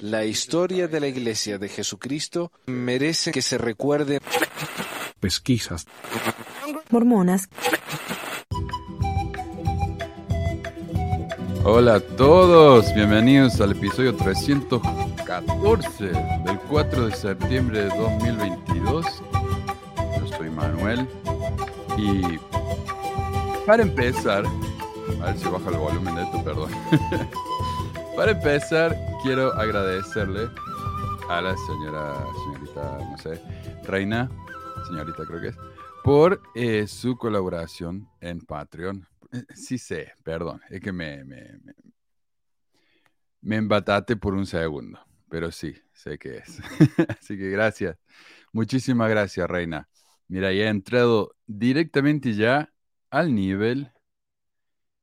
La historia de la Iglesia de Jesucristo merece que se recuerde. Pesquisas. Mormonas. Hola a todos, bienvenidos al episodio 314 del 4 de septiembre de 2022. Yo soy Manuel y para empezar, a ver si baja el volumen de esto, perdón. para empezar, quiero agradecerle a la señora, señorita, no sé, Reina, señorita creo que es, por eh, su colaboración en Patreon. Eh, sí sé, perdón, es que me, me, me, me embatate por un segundo, pero sí, sé que es. Así que gracias, muchísimas gracias, Reina. Mira, ya he entrado directamente ya al nivel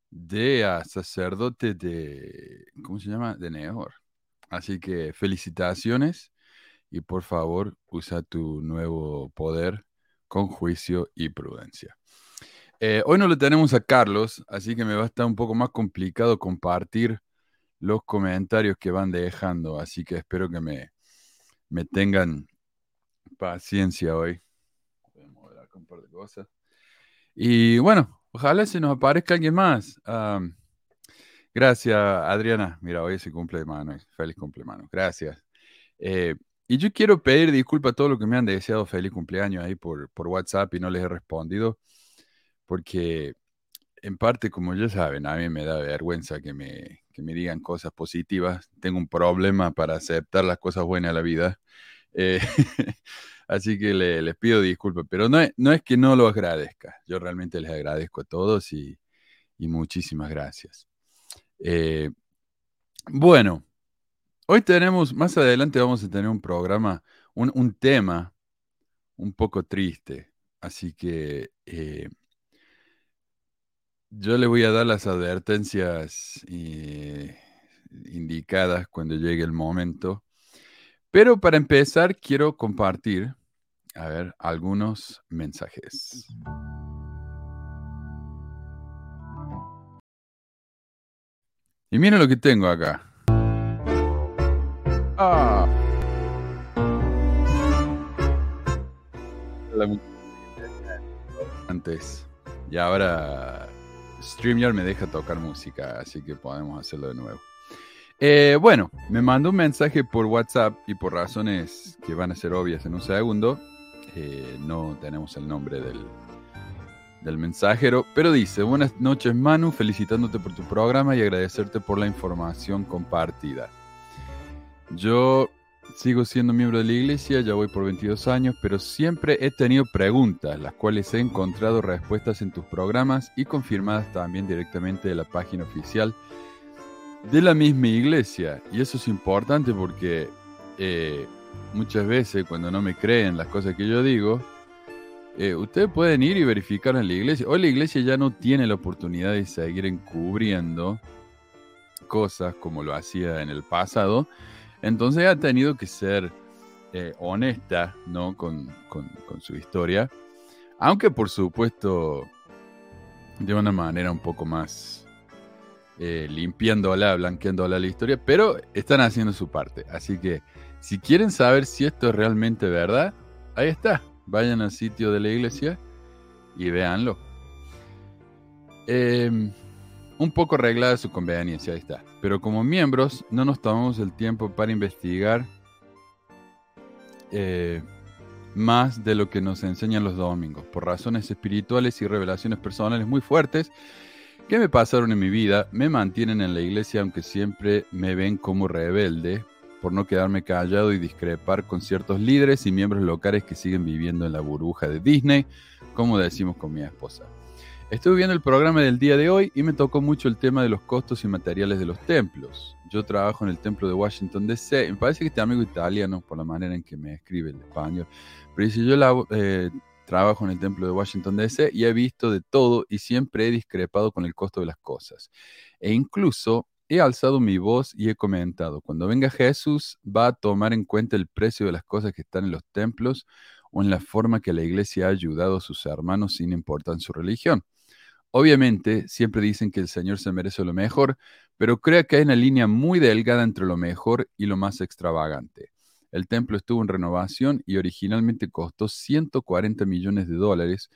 de a sacerdote de, ¿cómo se llama? De Nehor. Así que felicitaciones y por favor usa tu nuevo poder con juicio y prudencia. Eh, hoy no lo tenemos a Carlos, así que me va a estar un poco más complicado compartir los comentarios que van dejando, así que espero que me, me tengan paciencia hoy. Voy a mover cosas. Y bueno, ojalá se nos aparezca alguien más. gracias, Adriana. Mira, hoy se cumple mano. Feliz cumpleaños. Gracias. Eh, y yo quiero pedir disculpas a todos los que me han deseado feliz cumpleaños ahí por, por WhatsApp y no les he respondido, porque en parte, como ya saben, a mí me da vergüenza que me, que me digan cosas positivas. Tengo un problema para aceptar las cosas buenas de la vida. Eh, así que les pido disculpas, pero no es, no es que no lo agradezca. Yo realmente les agradezco a todos y, y muchísimas gracias. Eh, bueno, Hoy tenemos, más adelante vamos a tener un programa, un, tema un poco triste. Así que eh, yo le voy a dar las advertencias eh, indicadas cuando llegue el momento. Pero para empezar, quiero compartir, a ver, algunos mensajes. Y miren lo que tengo acá. Ah. Antes. Y ahora StreamYard me deja tocar música, así que podemos hacerlo de nuevo. Eh, bueno, me mandó un mensaje por WhatsApp y por razones que van a ser obvias en un segundo, eh, no tenemos el nombre del, del mensajero, pero dice, buenas noches Manu, felicitándote por tu programa y agradecerte por la información compartida. Yo sigo siendo miembro de la iglesia, ya voy por 22 años, pero siempre he tenido preguntas, las cuales he encontrado respuestas en tus programas y confirmadas también directamente de la página oficial de la misma iglesia. Y eso es importante porque eh, muchas veces cuando no me creen las cosas que yo digo, eh, ustedes pueden ir y verificar en la iglesia. Hoy la iglesia ya no tiene la oportunidad de seguir encubriendo cosas como lo hacía en el pasado entonces ha tenido que ser eh, honesta ¿no? Con, su historia, aunque por supuesto de una manera un poco más eh, limpiándola, blanqueándola la historia, pero están haciendo su parte. Así que si quieren saber si esto es realmente verdad, ahí está. Vayan al sitio de la iglesia y véanlo. Eh, un poco arreglada su conveniencia, ahí está. Pero como miembros no nos tomamos el tiempo para investigar eh, más de lo que nos enseñan los domingos, por razones espirituales y revelaciones personales muy fuertes que me pasaron en mi vida, me mantienen en la iglesia aunque siempre me ven como rebelde por no quedarme callado y discrepar con ciertos líderes y miembros locales que siguen viviendo en la burbuja de Disney, como decimos con mi esposa. Estuve viendo el programa del día de hoy y me tocó mucho el tema de los costos y materiales de los templos. Yo trabajo en el templo de Washington DC. Me parece que este amigo italiano, por la manera en que me escribe el español. Pero dice, yo eh, trabajo en el templo de Washington DC y he visto de todo y siempre he discrepado con el costo de las cosas. E incluso he alzado mi voz y he comentado, cuando venga Jesús va a tomar en cuenta el precio de las cosas que están en los templos o en la forma que la iglesia ha ayudado a sus hermanos sin importar su religión. Obviamente, siempre dicen que el Señor se merece lo mejor, pero creo que hay una línea muy delgada entre lo mejor y lo más extravagante. El templo estuvo en renovación y originalmente costó 140 millones de dólares,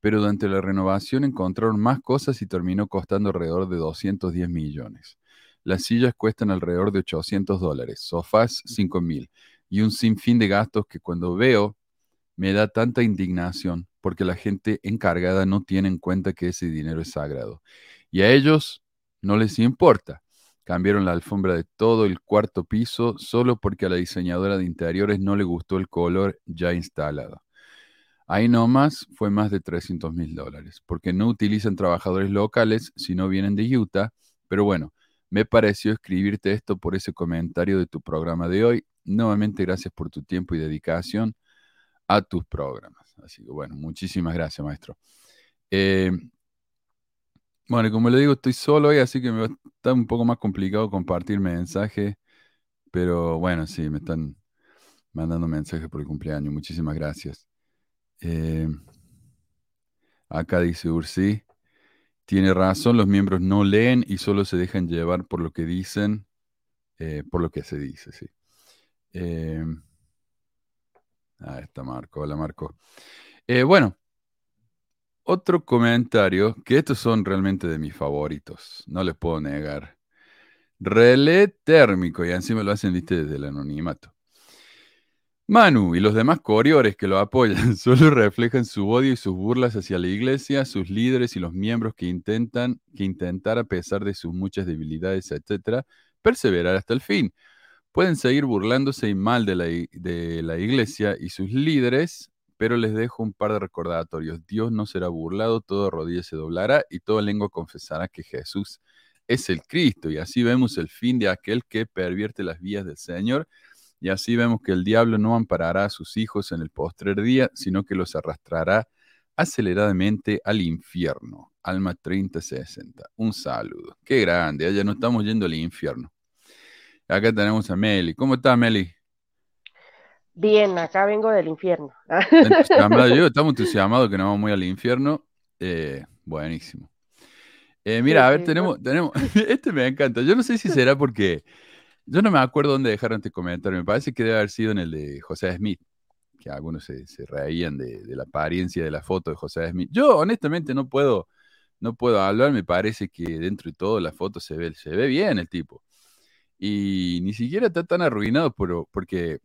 pero durante la renovación encontraron más cosas y terminó costando alrededor de 210 millones. Las sillas cuestan alrededor de 800 dólares, sofás 5 mil y un sinfín de gastos que cuando veo me da tanta indignación porque la gente encargada no tiene en cuenta que ese dinero es sagrado. Y a ellos no les importa. Cambiaron la alfombra de todo el cuarto piso solo porque a la diseñadora de interiores no le gustó el color ya instalado. Ahí nomás fue más de 300 mil dólares, porque no utilizan trabajadores locales si no vienen de Utah. Pero bueno, me pareció escribirte esto por ese comentario de tu programa de hoy. Nuevamente, gracias por tu tiempo y dedicación a tus programas. Así que bueno, muchísimas gracias, maestro. Eh, bueno, como le digo, estoy solo hoy, así que me va a estar un poco más complicado compartir mensajes. Pero bueno, sí, me están mandando mensajes por el cumpleaños. Muchísimas gracias. Eh, acá dice Ursi. Tiene razón, los miembros no leen y solo se dejan llevar por lo que dicen, eh, por lo que se dice, sí. Eh, ahí está Marco, hola Marco. Eh, bueno, otro comentario, que estos son realmente de mis favoritos, no les puedo negar. Relé térmico, y encima lo hacen, viste, desde el anonimato. Manu y los demás coriores que lo apoyan solo reflejan su odio y sus burlas hacia la iglesia, sus líderes y los miembros que intentan, que intentar a pesar de sus muchas debilidades, etcétera, perseverar hasta el fin. Pueden seguir burlándose y mal de la, de la iglesia y sus líderes, pero les dejo un par de recordatorios. Dios no será burlado, todo rodilla se doblará y toda lengua confesará que Jesús es el Cristo. Y así vemos el fin de aquel que pervierte las vías del Señor y así vemos que el diablo no amparará a sus hijos en el postrer día, sino que los arrastrará aceleradamente al infierno. Alma 3060. Un saludo. Qué grande. Allá no estamos yendo al infierno. Acá tenemos a Meli. ¿Cómo está Meli? Bien, acá vengo del infierno. Yo estamos entusiasmados que nos vamos muy al infierno. Eh, buenísimo. Eh, mira, a ver, tenemos, tenemos, este me encanta. Yo no sé si será porque yo no me acuerdo dónde dejaron este comentario. Me parece que debe haber sido en el de José Smith, que algunos se, reían de, la apariencia de la foto de José Smith. Yo honestamente no puedo, no puedo hablar. Me parece que dentro de todo la foto se ve, se ve bien el tipo. Y ni siquiera está tan arruinado porque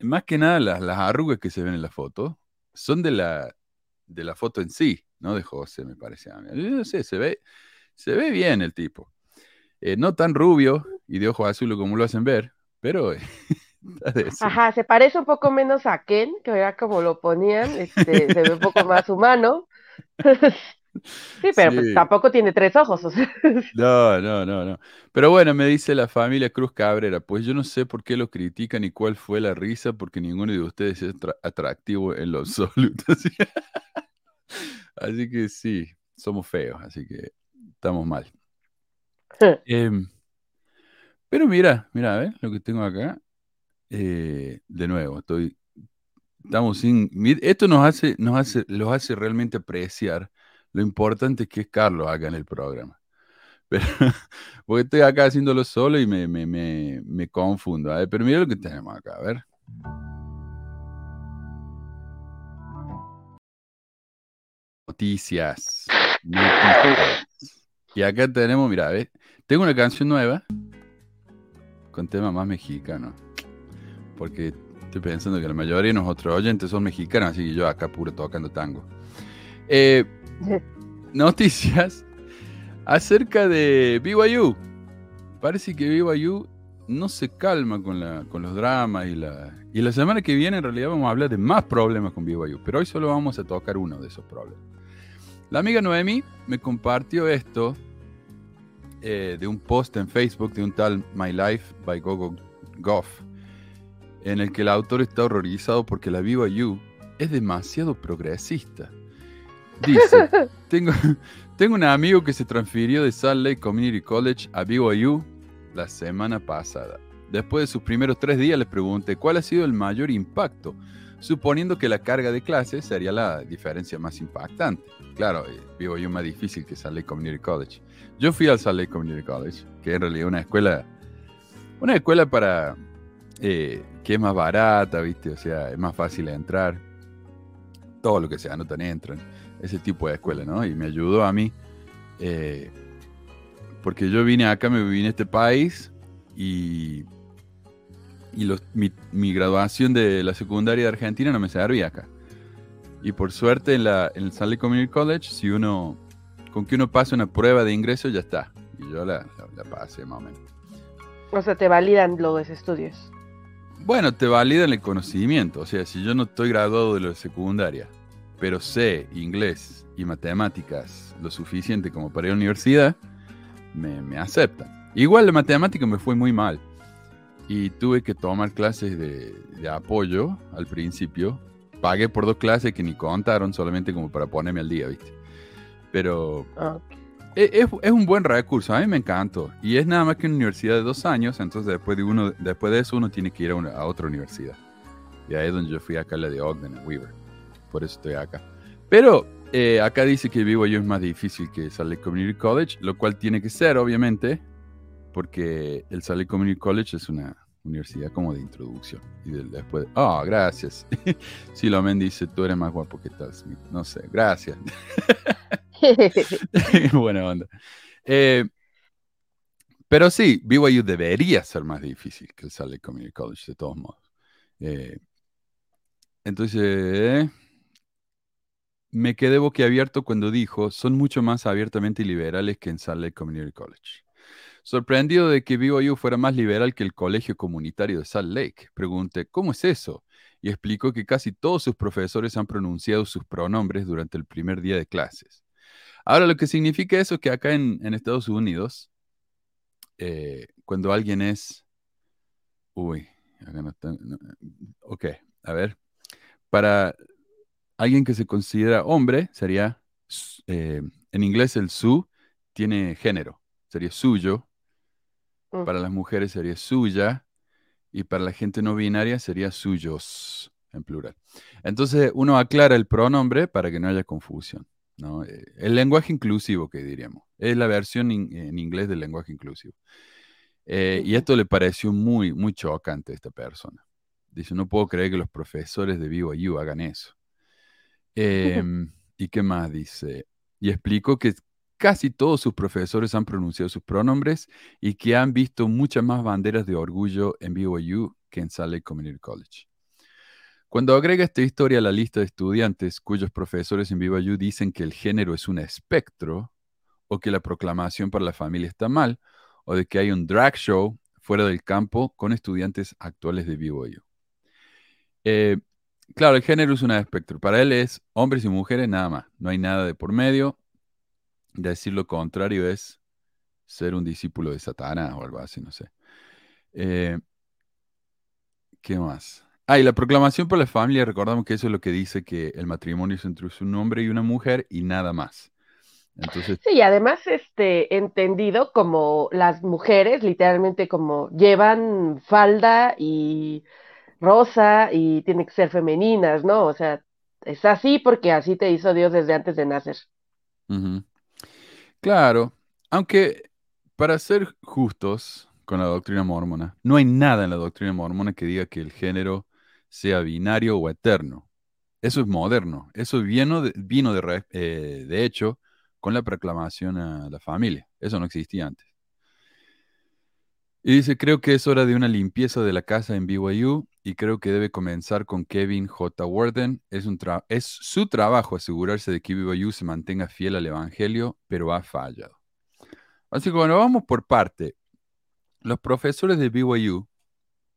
más que nada las, arrugas que se ven en la foto son de la, de la foto en sí, no de José, me parece a mí. no sé, se ve, se ve bien el tipo. Eh, no tan rubio y de ojo azul como lo hacen ver, pero... Ajá, se parece un poco menos a Ken, que era como lo ponían, este, se ve un poco más humano. sí, pero pues tampoco tiene tres ojos. no, no, no, no. Pero bueno, me dice la familia Cruz Cabrera, pues yo no sé por qué lo critican y cuál fue la risa, porque ninguno de ustedes es atractivo en lo absoluto. así que sí, somos feos, así que estamos mal. Em, pero mira, mira, a ver lo que tengo acá. Eh, de nuevo, estoy. Estamos sin. Esto nos hace, nos hace, los hace realmente apreciar lo importante que es Carlos acá en el programa. Pero, porque estoy acá haciéndolo solo y me, me, me, me confundo. A ver, pero mira lo que tenemos acá, a ver. Noticias. Noticias. Y acá tenemos, mira, ¿ves? Tengo una canción nueva con tema más mexicano. Porque estoy pensando que la mayoría de nuestros oyentes son mexicanos, así que yo acá puro tocando tango. Eh, noticias acerca de BYU. Parece que BYU no se calma con, la, con los dramas y la, y la semana que viene en realidad vamos a hablar de más problemas con BYU, pero hoy solo vamos a tocar uno de esos problemas. La amiga Noemi me compartió esto eh, de un post en Facebook de un tal My Life by Gogo Goff, en el que el autor está horrorizado porque la BYU es demasiado progresista. Dice, tengo, tengo un amigo que se transfirió de Salt Lake Community College a BYU la semana pasada. Después de sus primeros tres días le pregunté cuál ha sido el mayor impacto suponiendo que la carga de clases sería la diferencia más impactante. Claro, eh, vivo yo más difícil que Salt Lake Community College. Yo fui al Salt Lake Community College, que en realidad es una escuela, una escuela para eh, que es más barata, ¿viste? O sea, es más fácil entrar. Todo lo que se anotan entran. Ese tipo de escuela, ¿no? Y me ayudó a mí. Eh, porque yo vine acá, me vine a este país y, y mi, graduación de la secundaria de Argentina no me servía acá. Y por suerte en, la, en el Salt Community College, si uno, con que uno pase una prueba de ingreso, ya está. Y yo la, la, pasé más o menos. O sea, te validan los estudios. Bueno, te validan el conocimiento. O sea, si yo no estoy graduado de la secundaria, pero sé inglés y matemáticas lo suficiente como para ir a la universidad, me, me aceptan. Igual de matemática me fue muy mal. Y tuve que tomar clases de, de apoyo al principio. Pagué por dos clases que ni contaron, solamente como para ponerme al día, ¿viste? Pero ah, e, es, un buen recurso, a mí me encantó. Y es nada más que una universidad de dos años, entonces después de, uno, después de eso uno tiene que ir a, otra universidad. Y ahí es donde yo fui acá, la de Ogden, en Weaver. Por eso estoy acá. Pero eh, acá dice que vivo yo es más difícil que Salt Community College, lo cual tiene que ser, obviamente, porque el Salt Community College es una universidad como de introducción. Y después, oh, gracias. si lo men dice, tú eres más guapo que tal Smith. No sé, gracias. Buena onda. Eh, pero sí, BYU debería ser más difícil que el Salt Community College, de todos modos. Eh, entonces, me quedé boquiabierto cuando dijo, son mucho más abiertamente liberales que en Salt Lake Community College. Sorprendido de que BYU fuera más liberal que el colegio comunitario de Salt Lake, pregunté, ¿cómo es eso? Y explicó que casi todos sus profesores han pronunciado sus pronombres durante el primer día de clases. Ahora, lo que significa eso es que acá en, Estados Unidos, eh, cuando alguien es... Uy, acá no está... ok, a ver. Para alguien que se considera hombre, sería... Eh, en inglés el su tiene género, sería suyo. Mm. Para las mujeres sería suya. Y para la gente no binaria sería suyos, en plural. Entonces uno aclara el pronombre para que no haya confusión. ¿no? Eh, el lenguaje inclusivo, que diríamos. Es la versión en inglés del lenguaje inclusivo. Eh, y esto le pareció muy, muy chocante a esta persona. Dice, no puedo creer que los profesores de BYU hagan eso. Em, ¿Y qué más dice? Y explicó que casi todos sus profesores han pronunciado sus pronombres y que han visto muchas más banderas de orgullo en BYU que en Salt Community College. Cuando agrega esta historia a la lista de estudiantes cuyos profesores en BYU dicen que el género es un espectro, o que la proclamación para la familia está mal, o de que hay un drag show fuera del campo con estudiantes actuales de BYU. Eh, claro, el género es un espectro. Para él es hombres y mujeres nada más. No hay nada de por medio. Decir lo contrario es ser un discípulo de Satanás o algo así, no sé. Eh, ¿Qué más? Ah, y la proclamación por la familia, recordamos que eso es lo que dice que el matrimonio es entre un hombre y una mujer y nada más. Entonces... Sí, además, este, entendido como las mujeres, literalmente como llevan falda y rosa y tienen que ser femeninas, ¿no? O sea, es así porque así te hizo Dios desde antes de nacer. Claro, aunque para ser justos con la doctrina mormona, no hay nada en la doctrina mormona que diga que el género sea binario o eterno. Eso es moderno. Eso vino, de, vino de, eh, de hecho con la proclamación a la familia. Eso no existía antes. Y dice, creo que es hora de una limpieza de la casa en BYU y creo que debe comenzar con Kevin J. Warden. Es, un es su trabajo asegurarse de que BYU se mantenga fiel al Evangelio, pero ha fallado. Así que bueno, vamos por parte. Los profesores de BYU,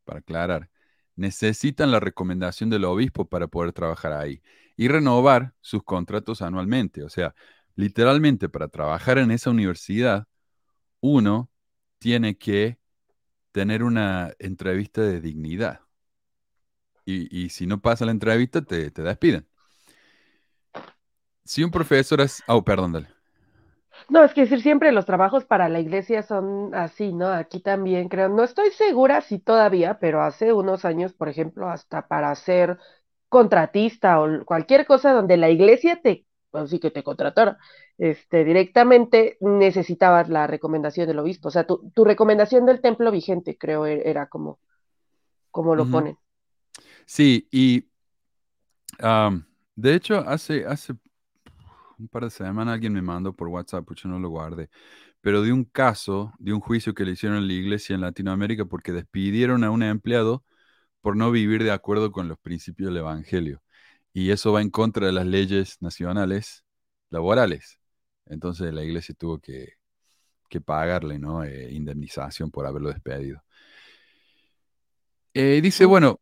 para aclarar, necesitan la recomendación del obispo para poder trabajar ahí y renovar sus contratos anualmente. O sea, literalmente para trabajar en esa universidad, uno tiene que tener una entrevista de dignidad. Y, si no pasa la entrevista, te, te despiden. Si un profesor es... Oh, perdón, dale. No, es que decir, siempre los trabajos para la iglesia son así, ¿no? Aquí también creo, no estoy segura si todavía, pero hace unos años, por ejemplo, hasta para ser contratista o cualquier cosa donde la iglesia te, así que te contratara, este, directamente necesitabas la recomendación del obispo. O sea, tu, tu recomendación del templo vigente, creo, e, era como, como lo Ujú. ponen. Sí, y de hecho, hace, hace un par de semanas alguien me mandó por WhatsApp, yo no lo guardé, pero de un caso, de un juicio que le hicieron en la iglesia en Latinoamérica porque despidieron a un empleado por no vivir de acuerdo con los principios del Evangelio. Y eso va en contra de las leyes nacionales laborales. Entonces la iglesia tuvo que, que pagarle, ¿no? Eh, indemnización por haberlo despedido. Eh, dice, bueno,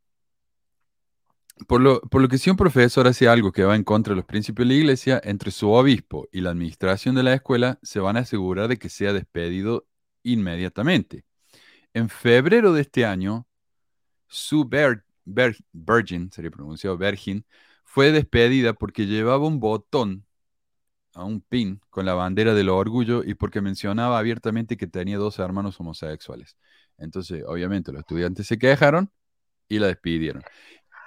por lo, por lo que si un profesor hace algo que va en contra de los principios de la iglesia, entre su obispo y la administración de la escuela se van a asegurar de que sea despedido inmediatamente. En febrero de este año, Sue Ber- Ber- Virgin, sería pronunciado Virgin, fue despedida porque llevaba un botón a un pin con la bandera del orgullo y porque mencionaba abiertamente que tenía dos hermanos homosexuales. Entonces, obviamente, los estudiantes se quejaron y la despidieron.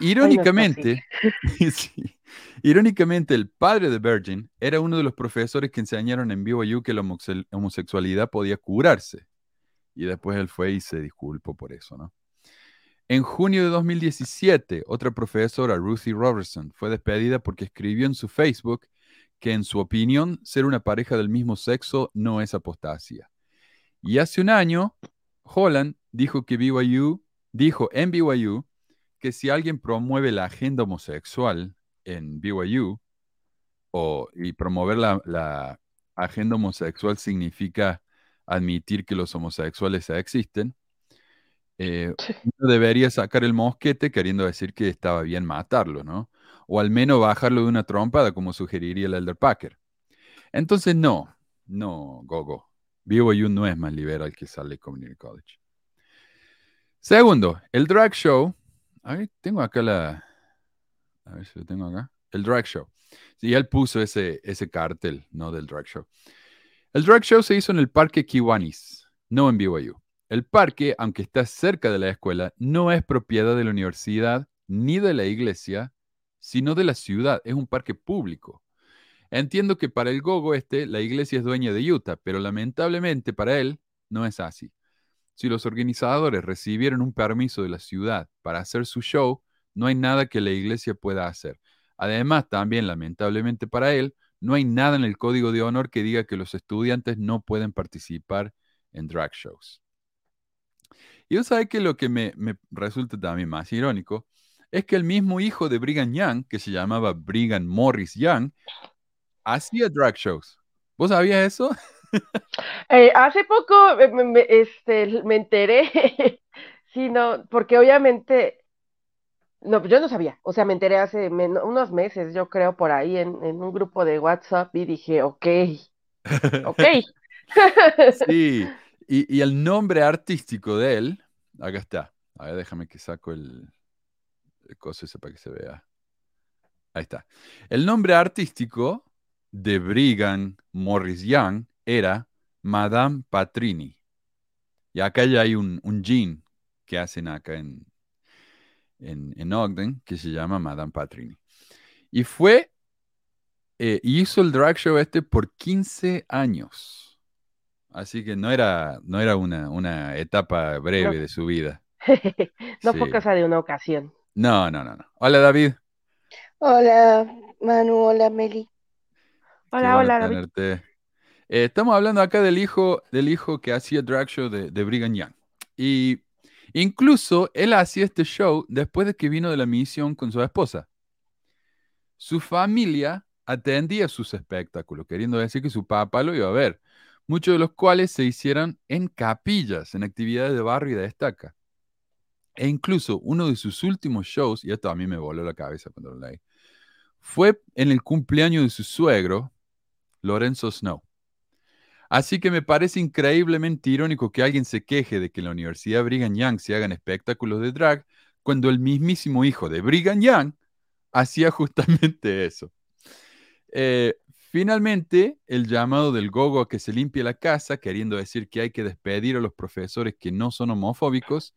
Irónicamente, sí, irónicamente, el padre de Virgin era uno de los profesores que enseñaron en BYU que la homosexualidad podía curarse. Y después él fue y se disculpó por eso, ¿no? En junio de 2017, otra profesora, Ruthie Robertson, fue despedida porque escribió en su Facebook que en su opinión ser una pareja del mismo sexo no es apostasía. Y hace un año, Holland dijo que BYU, dijo en BYU que si alguien promueve la agenda homosexual en BYU, o, y promover la, la agenda homosexual significa admitir que los homosexuales existen, eh, uno debería sacar el mosquete queriendo decir que estaba bien matarlo, ¿no? O al menos bajarlo de una trompada, como sugeriría el Elder Packer. Entonces, no, no, Gogo. BYU no es más liberal que Salt Community College. Segundo, el drag show. A ver, tengo acá la. A ver si lo tengo acá. El drag show. Y él puso ese, ese cartel, ¿no? Del drag show. El drag show se hizo en el Parque Kiwanis, no en BYU. El parque, aunque está cerca de la escuela, no es propiedad de la universidad ni de la iglesia, sino de la ciudad. Es un parque público. Entiendo que para el Gogo este, la iglesia es dueña de Utah, pero lamentablemente para él no es así. Si los organizadores recibieron un permiso de la ciudad para hacer su show, no hay nada que la iglesia pueda hacer. Además, también lamentablemente para él, no hay nada en el código de honor que diga que los estudiantes no pueden participar en drag shows. Y yo sabes que lo que me, me, resulta también más irónico es que el mismo hijo de Brigham Young, que se llamaba Brigham Morris Young, hacía drag shows. ¿Vos sabías eso? Eh, hace poco me, me, este, me enteré, sí, no, porque obviamente, no, yo no sabía, o sea, me enteré hace men unos meses, yo creo, por ahí en, en, un grupo de WhatsApp y dije, ok, ok. sí, y, y, el nombre artístico de él, acá está, a ver, déjame que saco el, el coso ese para que se vea. Ahí está. El nombre artístico de Brigham Morris Young era Madame Patrini. Y acá ya hay un, un jean que hacen acá en, en, en, Ogden que se llama Madame Patrini. Y fue, eh, hizo el drag show este por 15 años. Así que no era, no era una, una etapa breve no. de su vida. no sí. fue cosa de una ocasión. No, no, no, no. Hola, David. Hola, Manu. Hola, Meli. Hola, hola, David. Eh, estamos hablando acá del hijo, del hijo que hacía drag show de, de Brigham Young. Y incluso él hacía este show después de que vino de la misión con su esposa. Su familia atendía sus espectáculos, queriendo decir que su papá lo iba a ver, muchos de los cuales se hicieron en capillas, en actividades de barrio y de estaca. E incluso uno de sus últimos shows, y esto a mí me voló la cabeza cuando lo leí, fue en el cumpleaños de su suegro, Lorenzo Snow. Así que me parece increíblemente irónico que alguien se queje de que en la Universidad Brigham Young se hagan espectáculos de drag cuando el mismísimo hijo de Brigham Young hacía justamente eso. Eh, finalmente, el llamado del gogo a que se limpie la casa, queriendo decir que hay que despedir a los profesores que no son homofóbicos,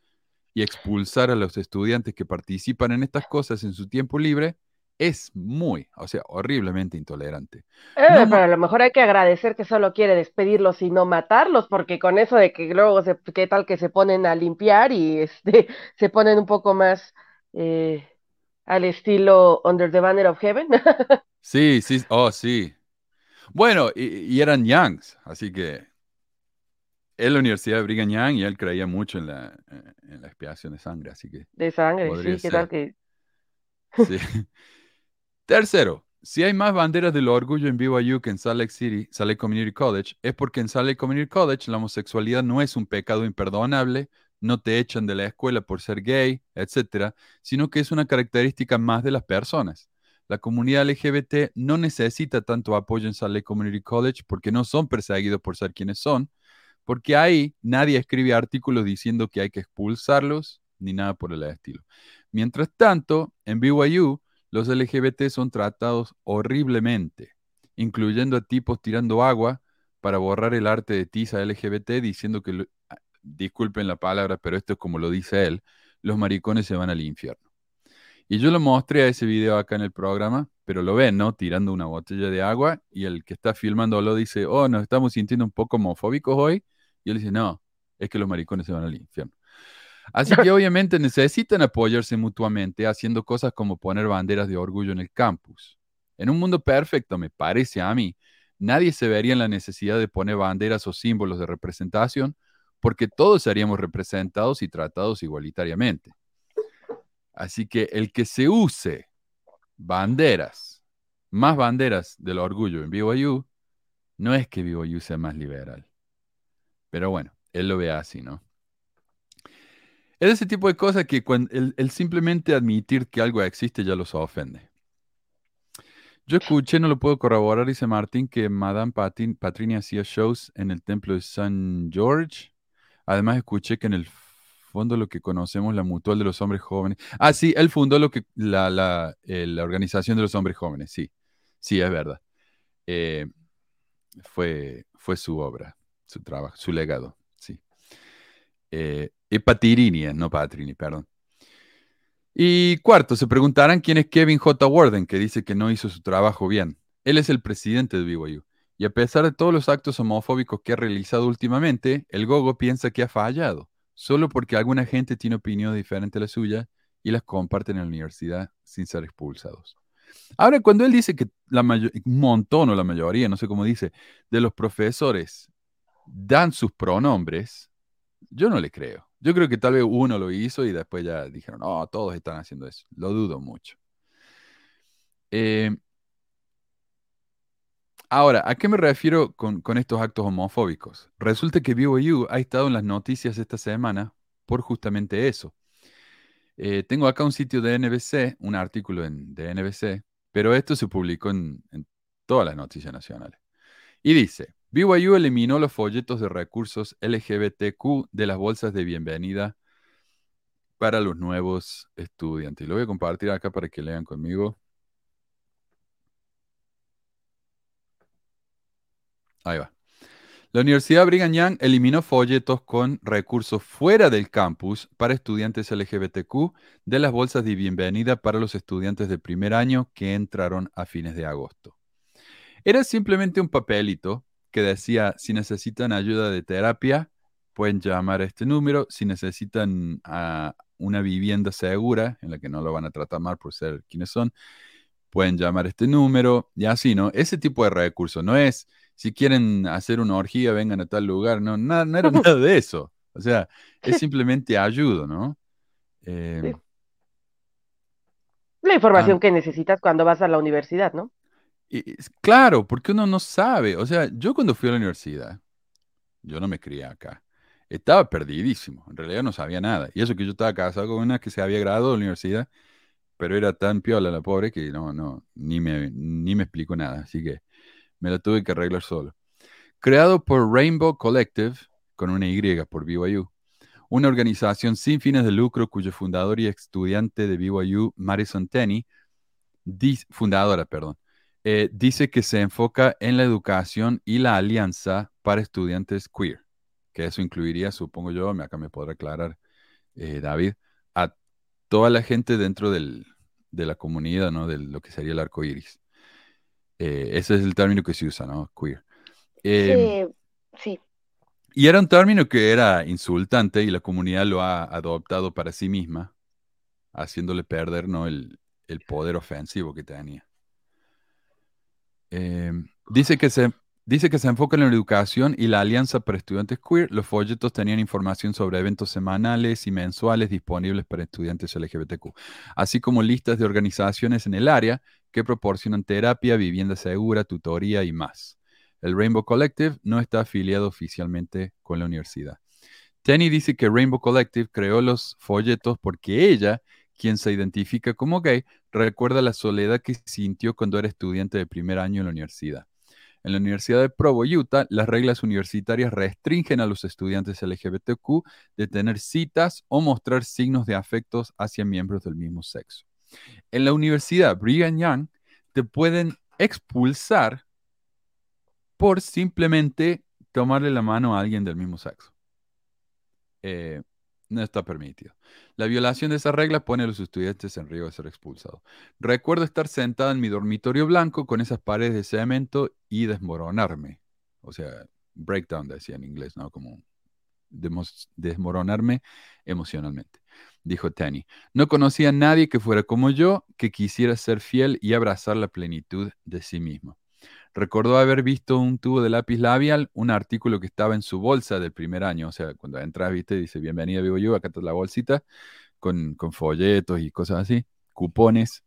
y expulsar a los estudiantes que participan en estas cosas en su tiempo libre es muy, o sea, horriblemente intolerante. Eh, No, pero a lo mejor hay que agradecer que solo quiere despedirlos y no matarlos, porque con eso de que luego se, qué tal que se ponen a limpiar y este se ponen un poco más eh, al estilo Under the Banner of Heaven. Sí, sí, oh, sí. Bueno, y, y eran Youngs, así que en la Universidad de Brigham Young y él creía mucho en la, eh, en la expiación de sangre, así que De sangre, sí, qué tal que Sí. Tercero, si hay más banderas del orgullo en BYU que en Salt Lake City, Salt Lake Community College, es porque en Salt Lake Community College la homosexualidad no es un pecado imperdonable, no te echan de la escuela por ser gay, etcétera, sino que es una característica más de las personas. La comunidad LGBT no necesita tanto apoyo en Salt Lake Community College porque no son perseguidos por ser quienes son, porque ahí nadie escribe artículos diciendo que hay que expulsarlos ni nada por el estilo. Mientras tanto, en BYU, los LGBT son tratados horriblemente, incluyendo a tipos tirando agua para borrar el arte de tiza LGBT diciendo que, lo- ah, disculpen la palabra, pero esto es como lo dice él, los maricones se van al infierno. Y yo lo mostré a ese video acá en el programa, pero lo ven, ¿no? Tirando una botella de agua y el que está filmándolo dice, oh, nos estamos sintiendo un poco homofóbicos hoy. Y él dice, no, es que los maricones se van al infierno. Así que obviamente necesitan apoyarse mutuamente haciendo cosas como poner banderas de orgullo en el campus. En un mundo perfecto, me parece a mí, nadie se vería en la necesidad de poner banderas o símbolos de representación porque todos seríamos representados y tratados igualitariamente. Así que el que se use banderas, más banderas del orgullo en BYU, no es que BYU sea más liberal. Pero bueno, él lo ve así, ¿no? Es ese tipo de cosas que cuando el, simplemente admitir que algo existe ya los ofende. Yo escuché, no lo puedo corroborar, dice Martín, que Madame Patin, Patrini hacía shows en el templo de San George. Además, escuché que en el fondo lo que conocemos, la Mutual de los Hombres Jóvenes. Ah, sí, él fundó lo que, la, la, eh, la Organización de los Hombres Jóvenes, sí. Sí, es verdad. Eh, fue, fue su obra, su trabajo, su legado, sí. Eh, y Patirini, no Patrini, perdón. Y cuarto, se preguntarán quién es Kevin J. Warden, que dice que no hizo su trabajo bien. Él es el presidente de BYU. Y a pesar de todos los actos homofóbicos que ha realizado últimamente, el Gogo piensa que ha fallado, solo porque alguna gente tiene opinión diferente a la suya y las comparten en la universidad sin ser expulsados. Ahora, cuando él dice que la un montón o la mayoría, no sé cómo dice, de los profesores dan sus pronombres, yo no le creo. Yo creo que tal vez uno lo hizo y después ya dijeron, no, todos están haciendo eso. Lo dudo mucho. Eh, ahora, ¿a qué me refiero con, con estos actos homofóbicos? Resulta que BYU ha estado en las noticias esta semana por justamente eso. Eh, tengo acá un sitio de NBC, un artículo en- de NBC, pero esto se publicó en, en todas las noticias nacionales. Y dice, BYU eliminó los folletos de recursos LGBTQ de las bolsas de bienvenida para los nuevos estudiantes. Lo voy a compartir acá para que lean conmigo. Ahí va. La Universidad Brigham Young eliminó folletos con recursos fuera del campus para estudiantes LGBTQ de las bolsas de bienvenida para los estudiantes de primer año que entraron a fines de agosto. Era simplemente un papelito que decía, si necesitan ayuda de terapia, pueden llamar a este número. Si necesitan ah, una vivienda segura, en la que no lo van a tratar mal por ser quienes son, pueden llamar a este número. Y así, ¿no? Ese tipo de recursos. No es, si quieren hacer una orgía, vengan a tal lugar. No, nada, no era nada de eso. O sea, es simplemente ayudo, ¿no? Eh, Sí. La información Ah. que necesitas cuando vas a la universidad, ¿no? Claro, porque uno no sabe. O sea, yo cuando fui a la universidad, yo no me crié acá. Estaba perdidísimo. En realidad no sabía nada. Y eso que yo estaba casado con una que se había graduado de la universidad, pero era tan piola la pobre que no, no, ni me, ni me explicó nada. Así que me la tuve que arreglar solo. Creado por Rainbow Collective, con una Y por BYU, una organización sin fines de lucro cuyo fundador y estudiante de BYU, Madison Tenney, fundadora, perdón, eh, dice que se enfoca en la educación y la alianza para estudiantes queer, que eso incluiría, supongo yo, me- acá me podrá aclarar eh, David, a toda la gente dentro del, de la comunidad, ¿no? De lo que sería el arco iris. Eh, ese es el término que se usa, ¿no? Queer. Em, Sí, sí. y era un término que era insultante y la comunidad lo ha adoptado para sí misma, haciéndole perder, ¿no? el, el poder ofensivo que tenía. Em, dice, que se, dice que se enfoca en la educación y la alianza para estudiantes queer. Los folletos tenían información sobre eventos semanales y mensuales disponibles para estudiantes LGBTQ, así como listas de organizaciones en el área que proporcionan terapia, vivienda segura, tutoría y más. El Rainbow Collective no está afiliado oficialmente con la universidad. Tenny dice que Rainbow Collective creó los folletos porque ella, quien se identifica como gay, recuerda la soledad que sintió cuando era estudiante de primer año en la universidad. En la Universidad de Provo, Utah, las reglas universitarias restringen a los estudiantes LGBTQ de tener citas o mostrar signos de afectos hacia miembros del mismo sexo. En la Universidad Brigham Young te pueden expulsar por simplemente tomarle la mano a alguien del mismo sexo. Eh, no está permitido. La violación de esa regla pone a los estudiantes en riesgo de ser expulsados. Recuerdo estar sentada en mi dormitorio blanco con esas paredes de cemento y desmoronarme. O sea, breakdown decía en inglés, ¿no? Como desmoronarme emocionalmente, dijo Tanny. No conocía a nadie que fuera como yo, que quisiera ser fiel y abrazar la plenitud de sí mismo. Recordó haber visto un tubo de lápiz labial, un artículo que estaba en su bolsa del primer año. O sea, cuando entras, viste, dice, bienvenida, vivo yo, acá está la bolsita, con, con folletos y cosas así, cupones,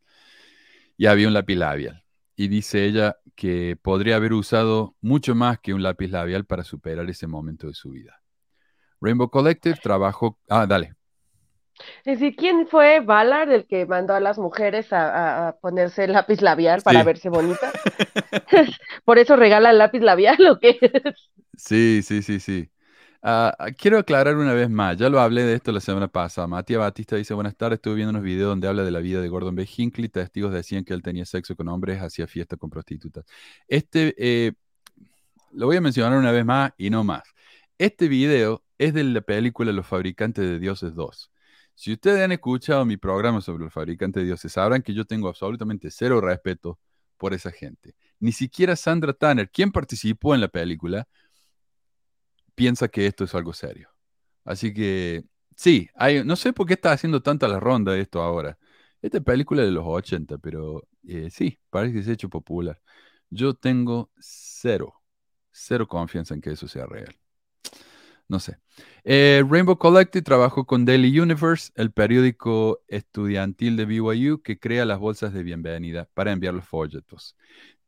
y había un lápiz labial. Y dice ella que podría haber usado mucho más que un lápiz labial para superar ese momento de su vida. Rainbow Collective trabajó... Ah, dale. Es decir, ¿quién fue Ballard el que mandó a las mujeres a, a- ponerse el lápiz labial para Sí. verse bonitas? ¿Por eso regala el lápiz labial o qué? Sí, sí, sí, sí. Ah, quiero aclarar una vez más, ya lo hablé de esto la semana pasada. Matías Batista dice, buenas tardes, estuve viendo unos videos donde habla de la vida de Gordon B. Hinckley, testigos decían que él tenía sexo con hombres, hacía fiesta con prostitutas. Este, eh, lo voy a mencionar una vez más y no más. Este video es de la película Los Fabricantes de Dioses 2. Si ustedes han escuchado mi programa sobre los fabricantes de dioses, sabrán que yo tengo absolutamente cero respeto por esa gente. Ni siquiera Sandra Tanner, quien participó en la película, piensa que esto es algo serio. Así que sí, hay, no sé por qué está haciendo tanta la ronda esto ahora. Esta película es de los 80, pero eh, sí, parece que se ha hecho popular. Yo tengo cero, cero confianza en que eso sea real. No sé. Eh, Rainbow Collective trabajó con Daily Universe, el periódico estudiantil de BYU que crea las bolsas de bienvenida para enviar los folletos.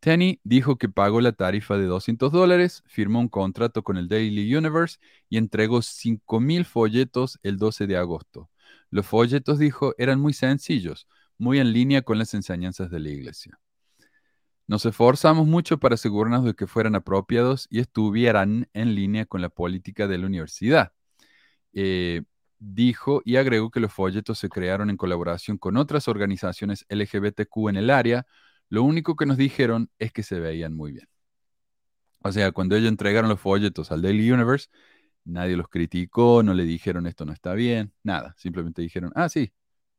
Tenny dijo que pagó la tarifa de 200 dólares, firmó un contrato con el Daily Universe y entregó 5.000 folletos el 12 de agosto. Los folletos, dijo, eran muy sencillos, muy en línea con las enseñanzas de la iglesia. Nos esforzamos mucho para asegurarnos de que fueran apropiados y estuvieran en línea con la política de la universidad. Eh, dijo y agregó que los folletos se crearon en colaboración con otras organizaciones LGBTQ en el área. Lo único que nos dijeron es que se veían muy bien. O sea, cuando ellos entregaron los folletos al Daily Universe, nadie los criticó, no le dijeron esto no está bien, nada. Simplemente dijeron, ah, sí,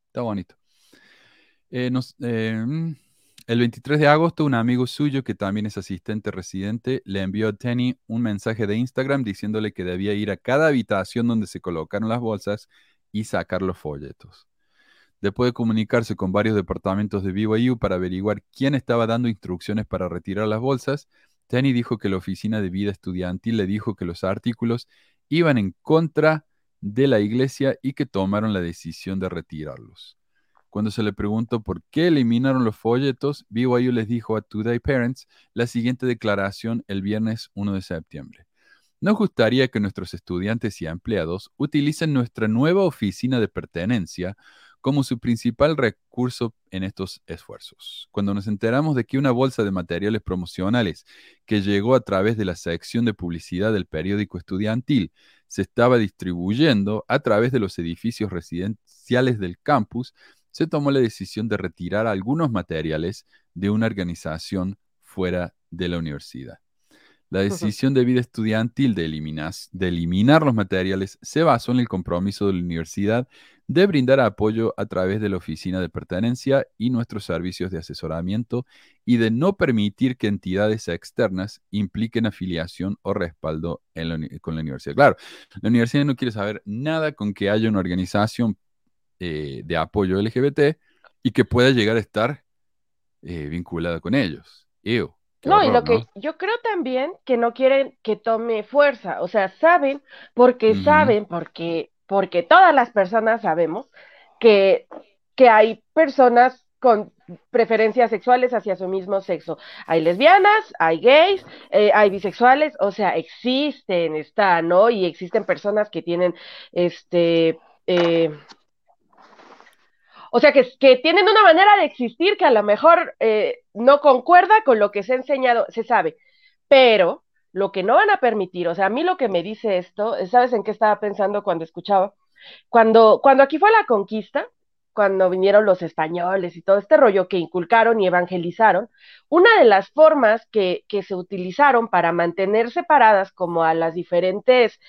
está bonito. Eh, nos, eh, mm, el 23 de agosto, un amigo suyo que también es asistente residente le envió a Tenny un mensaje de Instagram diciéndole que debía ir a cada habitación donde se colocaron las bolsas y sacar los folletos. Después de comunicarse con varios departamentos de BYU para averiguar quién estaba dando instrucciones para retirar las bolsas, Tenny dijo que la oficina de vida estudiantil le dijo que los artículos iban en contra de la iglesia y que tomaron la decisión de retirarlos. Cuando se le preguntó por qué eliminaron los folletos, BYU les dijo a Today Parents la siguiente declaración el viernes 1 de septiembre. Nos gustaría que nuestros estudiantes y empleados utilicen nuestra nueva oficina de pertenencia como su principal recurso en estos esfuerzos. Cuando nos enteramos de que una bolsa de materiales promocionales que llegó a través de la sección de publicidad del periódico estudiantil se estaba distribuyendo a través de los edificios residenciales del campus, se tomó la decisión de retirar algunos materiales de una organización fuera de la universidad. La decisión de vida estudiantil de, eliminas- de eliminar los materiales se basó en el compromiso de la universidad de brindar apoyo a través de la oficina de pertenencia y nuestros servicios de asesoramiento y de no permitir que entidades externas impliquen afiliación o respaldo en la uni- con la universidad. Claro, la universidad no quiere saber nada con que haya una organización eh, de apoyo LGBT y que pueda llegar a estar eh, vinculada con ellos. Ew, No, y lo que ¿no? yo creo también que no quieren que tome fuerza, o sea, saben, porque saben, porque, porque todas las personas sabemos que, que hay personas con preferencias sexuales hacia su mismo sexo. Hay lesbianas, hay gays, eh, hay bisexuales, o sea, existen, están, ¿no? Y existen personas que tienen, este, eh, o sea, que, tienen una manera de existir que a lo mejor eh, no concuerda con lo que se ha enseñado, se sabe, pero lo que no van a permitir, o sea, a mí lo que me dice esto, ¿sabes en qué estaba pensando cuando escuchaba? Cuando, cuando aquí fue la conquista, cuando vinieron los españoles y todo este rollo que inculcaron y evangelizaron, una de las formas que, que se utilizaron para mantener separadas como a las diferentes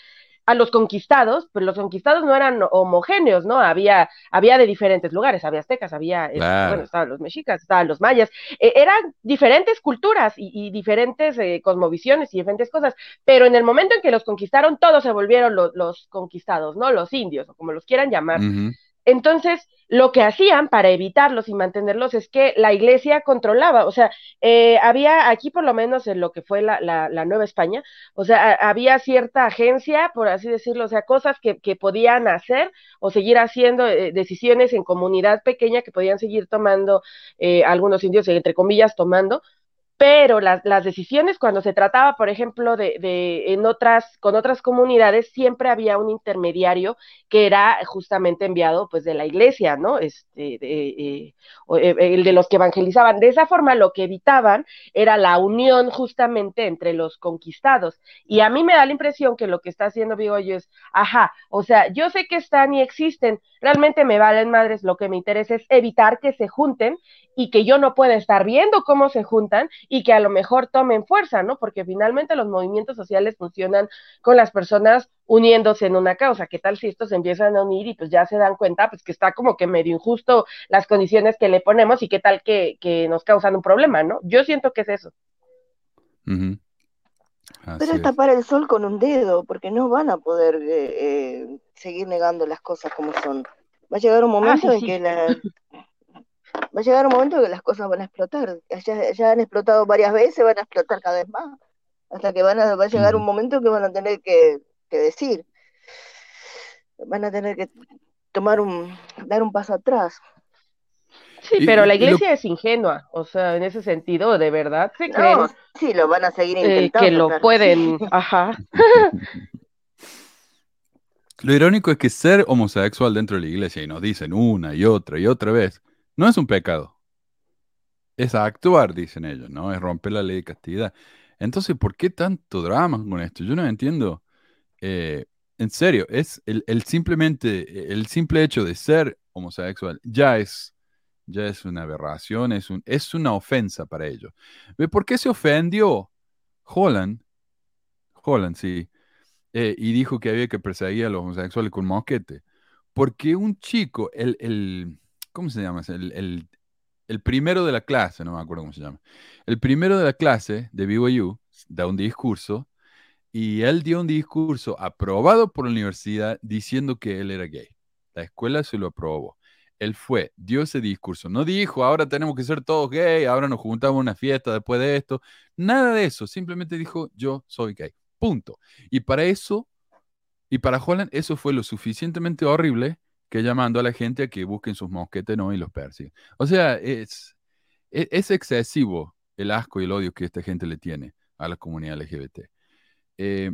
a los conquistados, pues los conquistados no eran homogéneos, ¿no? Había, había de diferentes lugares, había aztecas, había, este, Claro. bueno, estaban los mexicas, estaban los mayas, eh, eran diferentes culturas y, y diferentes eh, cosmovisiones y diferentes cosas, pero en el momento en que los conquistaron, todos se volvieron lo- los conquistados, ¿no? Los indios, o como los quieran llamar. Entonces, lo que hacían para evitarlos y mantenerlos es que la iglesia controlaba, o sea, eh, había aquí por lo menos en lo que fue la, la, la Nueva España, o sea, había cierta agencia, por así decirlo, o sea, cosas que, que podían hacer o seguir haciendo eh, decisiones en comunidad pequeña que podían seguir tomando eh, algunos indios, entre comillas, tomando, pero las, decisiones cuando se trataba, por ejemplo, de, en otras, con otras comunidades, siempre había un intermediario que era justamente enviado pues de la iglesia, ¿no? Este, eh, eh, el de los que evangelizaban. De esa forma lo que evitaban era la unión justamente entre los conquistados. Y a mí me da la impresión que lo que está haciendo Vigollo es, ajá, o sea, yo sé que están y existen, realmente me valen madres, lo que me interesa es evitar que se junten y que yo no pueda estar viendo cómo se juntan y que a lo mejor tomen fuerza, ¿no? Porque finalmente los movimientos sociales funcionan con las personas uniéndose en una causa. ¿Qué tal si estos se empiezan a unir y pues ya se dan cuenta pues que está como que medio injusto las condiciones que le ponemos y qué tal que, que nos causan un problema, ¿no? Yo siento que es eso. Así Pero es es. tapar el sol con un dedo, porque no van a poder eh, eh, seguir negando las cosas como son. Va a llegar un momento Ah, sí, en sí. que la... Va a llegar un momento en que las cosas van a explotar. Ya, ya han explotado varias veces, van a explotar cada vez más. Hasta que van a, va a llegar un momento que van a tener que, que decir. Van a tener que tomar un, dar un paso atrás. Sí, Y- pero la lo- iglesia es ingenua, o sea, en ese sentido, de verdad, se No, creen sí, lo van a seguir eh, intentando. que lo claro pueden, sí. ajá. Lo irónico es que ser homosexual dentro de la iglesia, y nos dicen una y otra y otra vez, no es un pecado. Es actuar, dicen ellos, ¿no? Es romper la ley de castidad. Entonces, ¿por qué tanto drama con esto? Yo no entiendo. Eh, en serio, es el, simplemente, el simple hecho de ser homosexual ya es, ya es una aberración, es un, es una ofensa para ellos. ¿Ve ¿Por qué se ofendió Holland? Holland, sí. eh, y dijo que había que perseguir a los homosexuales con mosquete. Porque un chico, el, el ¿cómo se llama? El, el, primero de la clase, no me acuerdo cómo se llama. El primero de la clase de BYU da un discurso y él dio un discurso aprobado por la universidad diciendo que él era gay. La escuela se lo aprobó. Él fue, dio ese discurso. No dijo, ahora tenemos que ser todos gay, ahora nos juntamos una fiesta después de esto. Nada de eso. Simplemente dijo, yo soy gay. Punto. Y para eso, y para Holland, eso fue lo suficientemente horrible que llamando a la gente a que busquen sus mosquetes ¿no? y los persiguen. O sea, es, es, es excesivo el asco y el odio que esta gente le tiene a la comunidad LGBT. Eh,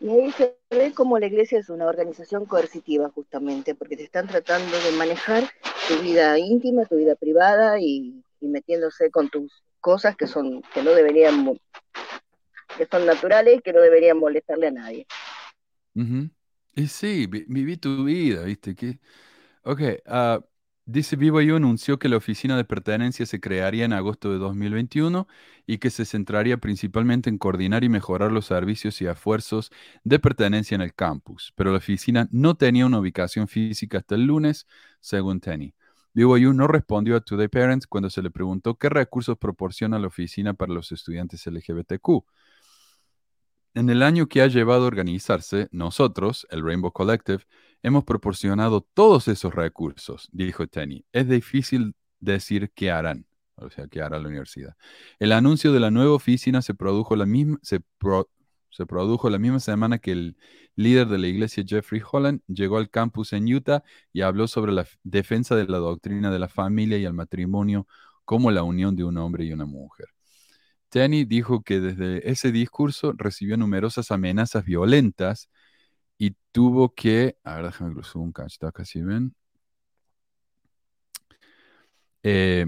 Y ahí se ve como la iglesia es una organización coercitiva, justamente, porque te están tratando de manejar tu vida íntima, tu vida privada y, y metiéndose con tus cosas que son que no deberían que son naturales y que no deberían molestarle a nadie. ujú. Y sí, vi- viví tu vida, ¿viste? Que, ok, ah, Dice BYU anunció que la oficina de pertenencia se crearía en agosto de 2021 y que se centraría principalmente en coordinar y mejorar los servicios y esfuerzos de pertenencia en el campus, pero la oficina no tenía una ubicación física hasta el lunes, según Tenny. BYU no respondió a Today Parents cuando se le preguntó qué recursos proporciona la oficina para los estudiantes LGBTQ. En el año que ha llevado a organizarse, nosotros, el Rainbow Collective, hemos proporcionado todos esos recursos, dijo Tenny. Es difícil decir qué harán, o sea, qué hará la universidad. El anuncio de la nueva oficina se produjo la misma, se produjo la misma semana que el líder de la iglesia Jeffrey Holland llegó al campus en Utah y habló sobre la defensa de la doctrina de la familia y el matrimonio como la unión de un hombre y una mujer. Tenny dijo que desde ese discurso recibió numerosas amenazas violentas y tuvo que, a ver, déjame cruzar un acá, si ven. Eh,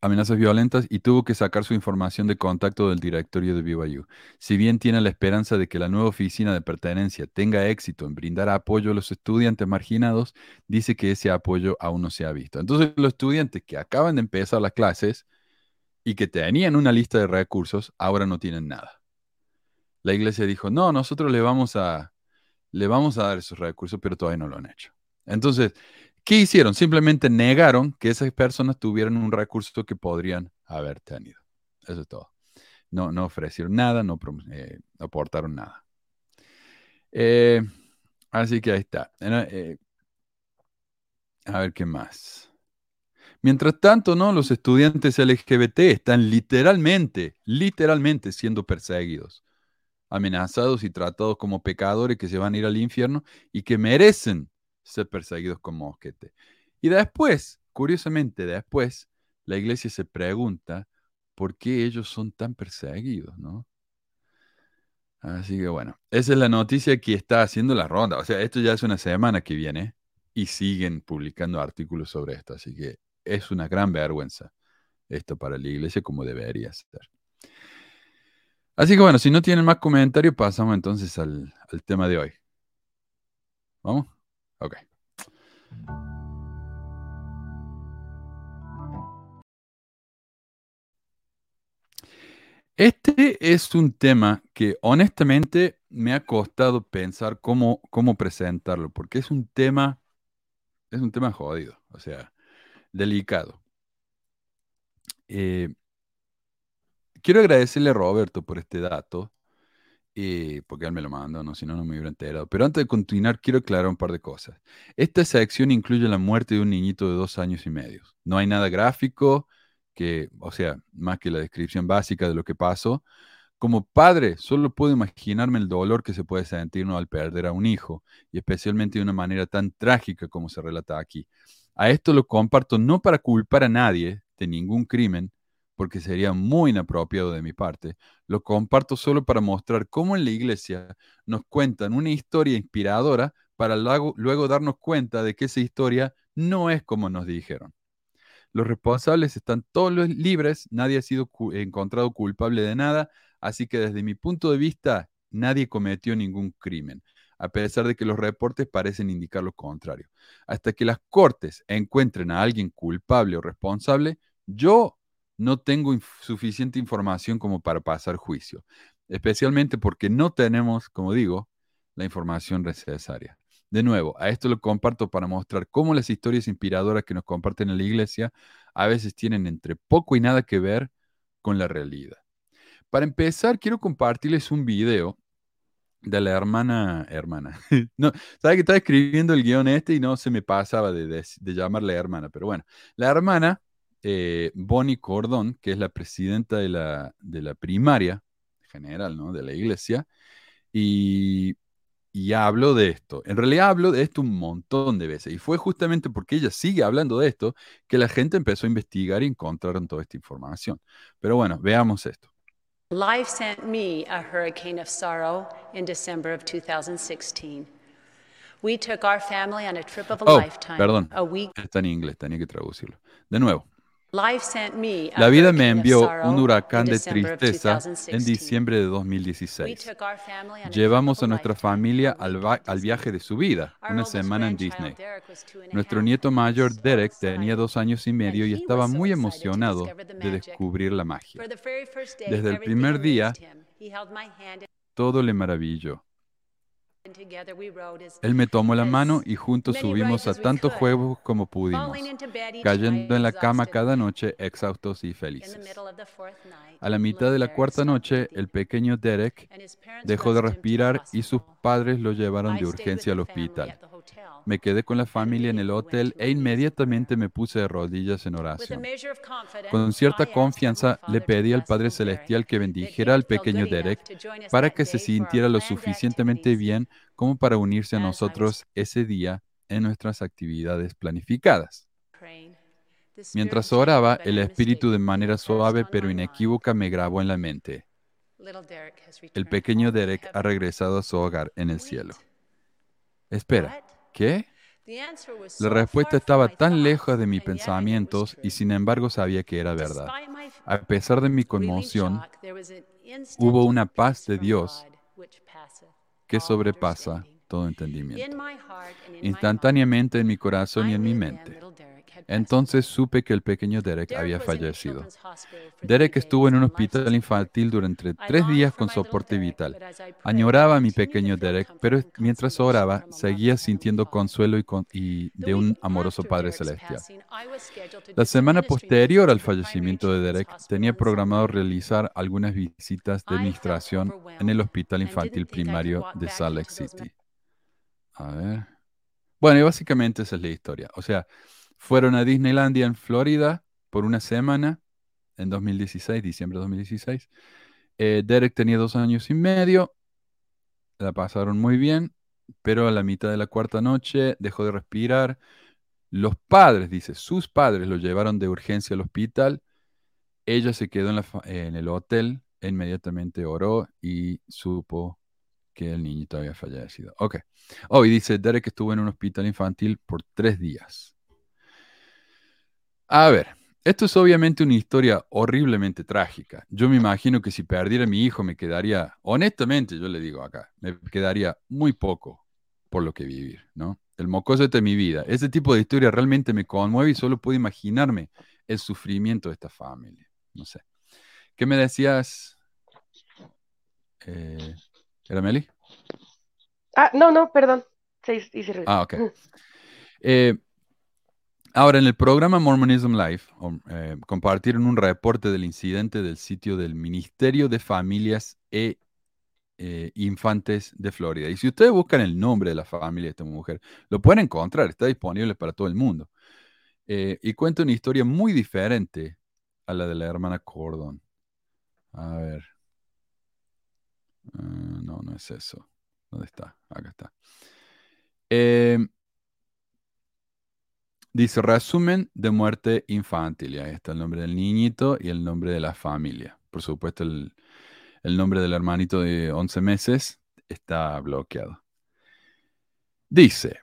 amenazas violentas y tuvo que sacar su información de contacto del directorio de BYU. Si bien tiene la esperanza de que la nueva oficina de pertenencia tenga éxito en brindar apoyo a los estudiantes marginados, dice que ese apoyo aún no se ha visto. Entonces, los estudiantes que acaban de empezar las clases y que tenían una lista de recursos, ahora no tienen nada. La iglesia dijo, no, nosotros le vamos a, le vamos a dar esos recursos, pero todavía no lo han hecho. Entonces, ¿qué hicieron? Simplemente negaron que esas personas tuvieran un recurso que podrían haber tenido. Eso es todo. No, no ofrecieron nada, no eh, aportaron nada. Eh, así que ahí está. Eh, a ver qué más. Mientras tanto, ¿no? Los estudiantes LGBT están literalmente, literalmente siendo perseguidos, amenazados y tratados como pecadores que se van a ir al infierno y que merecen ser perseguidos como mosquete. Y después, curiosamente, después, la iglesia se pregunta por qué ellos son tan perseguidos, ¿no? Así que bueno, esa es la noticia que está haciendo la ronda. O sea, esto ya es una semana que viene y siguen publicando artículos sobre esto. Así que es una gran vergüenza esto para la iglesia como debería ser. Así que bueno, si no tienen más comentarios, pasamos entonces al, tema de hoy. ¿Vamos? Ok. Este es un tema que honestamente me ha costado pensar cómo, cómo presentarlo, porque es un tema, es un tema jodido. O sea, delicado. Eh, quiero agradecerle a Roberto por este dato, eh, porque él me lo mandó, ¿no? si no, no me hubiera enterado. Pero antes de continuar, quiero aclarar un par de cosas. Esta sección incluye la muerte de un niñito de dos años y medio. No hay nada gráfico, que, o sea, más que la descripción básica de lo que pasó. Como padre, solo puedo imaginarme el dolor que se puede sentir al perder a un hijo, y especialmente de una manera tan trágica como se relata aquí. A esto lo comparto no para culpar a nadie de ningún crimen, porque sería muy inapropiado de mi parte. Lo comparto solo para mostrar cómo en la iglesia nos cuentan una historia inspiradora para luego, darnos cuenta de que esa historia no es como nos dijeron. Los responsables están todos libres, nadie ha sido encontrado culpable de nada, así que desde mi punto de vista nadie cometió ningún crimen a pesar de que los reportes parecen indicar lo contrario. Hasta que las cortes encuentren a alguien culpable o responsable, yo no tengo suficiente información como para pasar juicio, especialmente porque no tenemos, como digo, la información necesaria. De nuevo, a esto lo comparto para mostrar cómo las historias inspiradoras que nos comparten en la iglesia a veces tienen entre poco y nada que ver con la realidad. Para empezar, quiero compartirles un video de la hermana, hermana. no, sabe que estaba escribiendo el guion este y no se me pasaba de, de, llamarle hermana, pero bueno, la hermana eh, Bonnie Cordón, que es la presidenta de la, de la primaria general, ¿no? De la iglesia, y, y hablo de esto. En realidad hablo de esto un montón de veces, y fue justamente porque ella sigue hablando de esto que la gente empezó a investigar y encontraron toda esta información. Pero bueno, veamos esto. Life sent me a hurricane of sorrow in December of 2016. We took our family on a trip of a oh, lifetime. Perdón, a week. está en inglés, tenía que traducirlo. De nuevo, La vida me envió un huracán de tristeza en diciembre de 2016. Llevamos a nuestra familia al, al, viaje de su vida, una semana en Disney. Nuestro nieto mayor, Derek, tenía dos años y medio y estaba muy emocionado de descubrir la magia. Desde el primer día, todo le maravilló. Él me tomó la mano y juntos subimos a tantos juegos como pudimos, cayendo en la cama cada noche exhaustos y felices. A la mitad de la cuarta noche, el pequeño Derek dejó de respirar y sus padres lo llevaron de urgencia al hospital. Me quedé con la familia en el hotel e inmediatamente me puse de rodillas en oración. Con cierta confianza le pedí al Padre Celestial que bendijera al pequeño Derek para que se sintiera lo suficientemente bien como para unirse a nosotros ese día en nuestras actividades planificadas. Mientras oraba, el Espíritu de manera suave pero inequívoca me grabó en la mente. El pequeño Derek ha regresado a su hogar en el cielo. Espera, ¿qué? La respuesta estaba tan lejos de mis pensamientos y sin embargo sabía que era verdad. A pesar de mi conmoción, hubo una paz de Dios que sobrepasa todo entendimiento. Instantáneamente en mi corazón y en mi mente. Entonces supe que el pequeño Derek había fallecido. Derek estuvo en un hospital infantil durante tres días con soporte vital. Añoraba a mi pequeño Derek, pero mientras oraba, seguía sintiendo consuelo y, de un amoroso Padre Celestial. La semana posterior al fallecimiento de Derek, tenía programado realizar algunas visitas de administración en el hospital infantil primario de Salt Lake City. A ver. Bueno, y básicamente esa es la historia. O sea, fueron a Disneylandia en Florida por una semana en 2016, diciembre de 2016. Eh, Derek tenía dos años y medio, la pasaron muy bien, pero a la mitad de la cuarta noche dejó de respirar. Los padres, dice, sus padres lo llevaron de urgencia al hospital. Ella se quedó en, el hotel, e inmediatamente oró y supo que el niñito había fallecido. Ok. Oh, y dice, Derek estuvo en un hospital infantil por tres días. A ver, esto es obviamente una historia horriblemente trágica. Yo me imagino que si perdiera a mi hijo me quedaría, honestamente, yo le digo acá, me quedaría muy poco por lo que vivir, ¿no? El mocoso de mi vida. Ese tipo de historia realmente me conmueve y solo puedo imaginarme el sufrimiento de esta familia. No sé. ¿Qué me decías? Eh, ¿Era Meli? Ah, no, no, perdón. Sí, ah, ok. Eh, Ahora, en el programa Mormonism Live, eh, compartieron un reporte del incidente del sitio del Ministerio de Familias e eh, Infantes de Florida. Y si ustedes buscan el nombre de la familia de esta mujer, lo pueden encontrar, está disponible para todo el mundo. Eh, y cuenta una historia muy diferente a la de la hermana Cordon. A ver. Ah, no, no es eso. ¿Dónde está? Acá está. Eh, Dice resumen de muerte infantil. Y ahí está el nombre del niñito y el nombre de la familia. Por supuesto, el, el nombre del hermanito de 11 meses está bloqueado. Dice,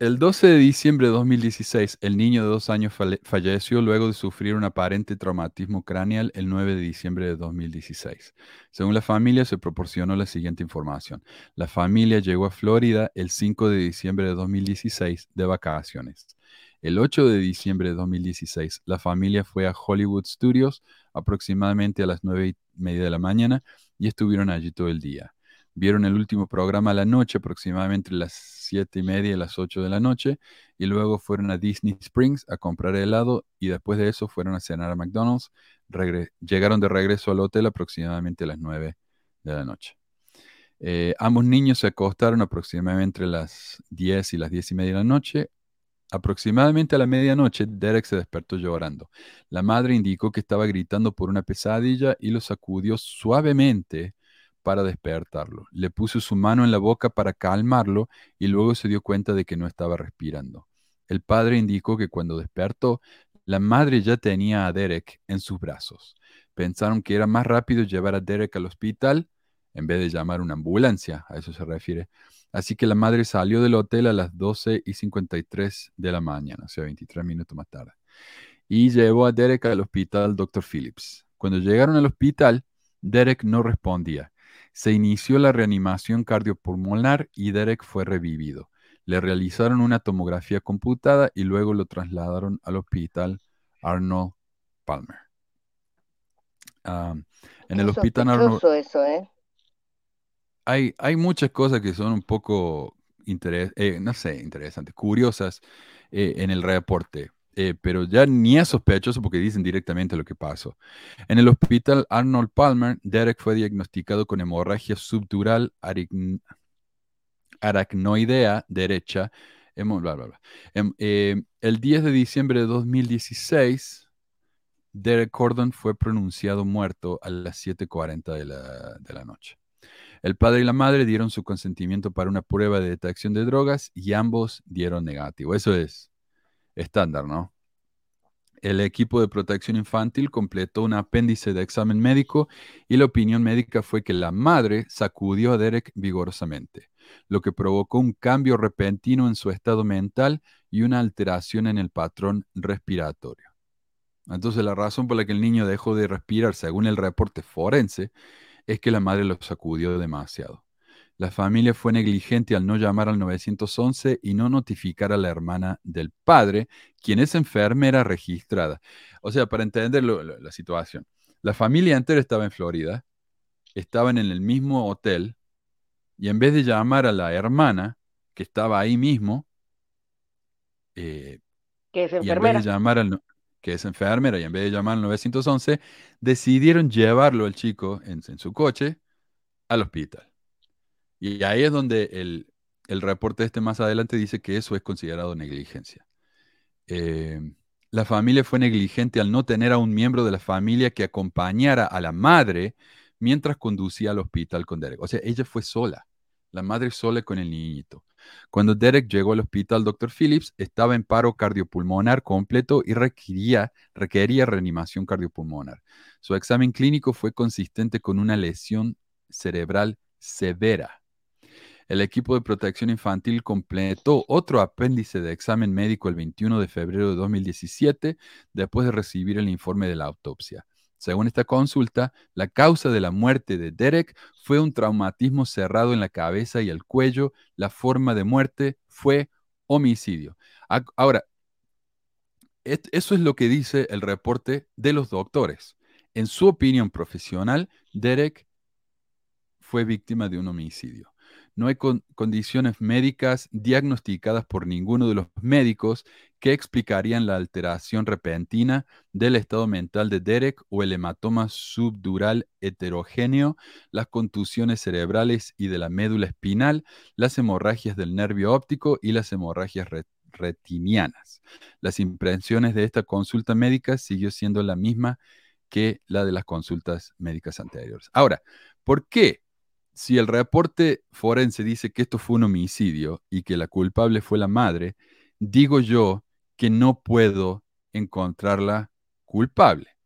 el 12 de diciembre de 2016, el niño de dos años falleció luego de sufrir un aparente traumatismo craneal el 9 de diciembre de 2016. Según la familia, se proporcionó la siguiente información. La familia llegó a Florida el 5 de diciembre de 2016 de vacaciones. El 8 de diciembre de 2016, la familia fue a Hollywood Studios aproximadamente a las 9 y media de la mañana y estuvieron allí todo el día vieron el último programa a la noche, aproximadamente las siete y media y las 8 de la noche, y luego fueron a Disney Springs a comprar helado y después de eso fueron a cenar a McDonald's. llegaron de regreso al hotel aproximadamente a las 9 de la noche. Eh, ambos niños se acostaron aproximadamente a las 10 y las 10 y media de la noche. Aproximadamente a la medianoche, Derek se despertó llorando. La madre indicó que estaba gritando por una pesadilla y lo sacudió suavemente para despertarlo. Le puso su mano en la boca para calmarlo y luego se dio cuenta de que no estaba respirando. El padre indicó que cuando despertó, la madre ya tenía a Derek en sus brazos. Pensaron que era más rápido llevar a Derek al hospital en vez de llamar una ambulancia, a eso se refiere. Así que la madre salió del hotel a las 12 y 53 de la mañana, o sea, 23 minutos más tarde. y llevó a Derek al hospital Dr. Phillips. Cuando llegaron al hospital, Derek no respondía. Se inició la reanimación cardiopulmonar y Derek fue revivido. Le realizaron una tomografía computada y luego lo trasladaron al hospital Arnold Palmer. En el hospital Arnold eso, ¿eh? hay, hay muchas cosas que son un poco, interes- eh, no sé, interesantes, curiosas eh, en el reporte, eh, pero ya ni es sospechoso porque dicen directamente lo que pasó. En el hospital Arnold Palmer, Derek fue diagnosticado con hemorragia subdural aracnoidea derecha. bla, bla, bla. Em, eh, el 10 de diciembre de 2016, Derek Gordon fue pronunciado muerto a las 7:40 de la, de la noche. El padre y la madre dieron su consentimiento para una prueba de detección de drogas y ambos dieron negativo. Eso es estándar, ¿no? El equipo de protección infantil completó un apéndice de examen médico y la opinión médica fue que la madre sacudió a Derek vigorosamente, lo que provocó un cambio repentino en su estado mental y una alteración en el patrón respiratorio. Entonces la razón por la que el niño dejó de respirar, según el reporte forense, es que la madre lo sacudió demasiado. La familia fue negligente al no llamar al 911 y no notificar a la hermana del padre, quien es enfermera registrada. O sea, para entender lo- lo- la situación, la familia entera estaba en Florida, estaban en el mismo hotel, y en vez de llamar a la hermana, que estaba ahí mismo, eh, que es y en vez enfermera. de llamar al, que es enfermera, y en vez de llamar al 911, decidieron llevarlo al chico en, en su coche al hospital. Y ahí es donde el, el reporte este más adelante dice que eso es considerado negligencia. Eh, la familia fue negligente al no tener a un miembro de la familia que acompañara a la madre mientras conducía al hospital con Derek. O sea, ella fue sola, la madre sola con el niñito. Cuando Derek llegó al hospital Dr. Phillips, estaba en paro cardiopulmonar completo y requería, requería reanimación cardiopulmonar. Su examen clínico fue consistente con una lesión cerebral severa. El equipo de protección infantil completó otro apéndice de examen médico el 21 de febrero de 2017 después de recibir el informe de la autopsia. Según esta consulta, la causa de la muerte de Derek fue un traumatismo cerrado en la cabeza y el cuello. La forma de muerte fue homicidio. Ahora, eso es lo que dice el reporte de los doctores. En su opinión profesional, Derek fue víctima de un homicidio. No hay con- condiciones médicas diagnosticadas por ninguno de los médicos que explicarían la alteración repentina del estado mental de Derek o el hematoma subdural heterogéneo, las contusiones cerebrales y de la médula espinal, las hemorragias del nervio óptico y las hemorragias re- retinianas. Las impresiones de esta consulta médica siguió siendo la misma que la de las consultas médicas anteriores. Ahora, ¿por qué? Si el reporte forense dice que esto fue un homicidio y que la culpable fue la madre, digo yo que no puedo encontrarla culpable,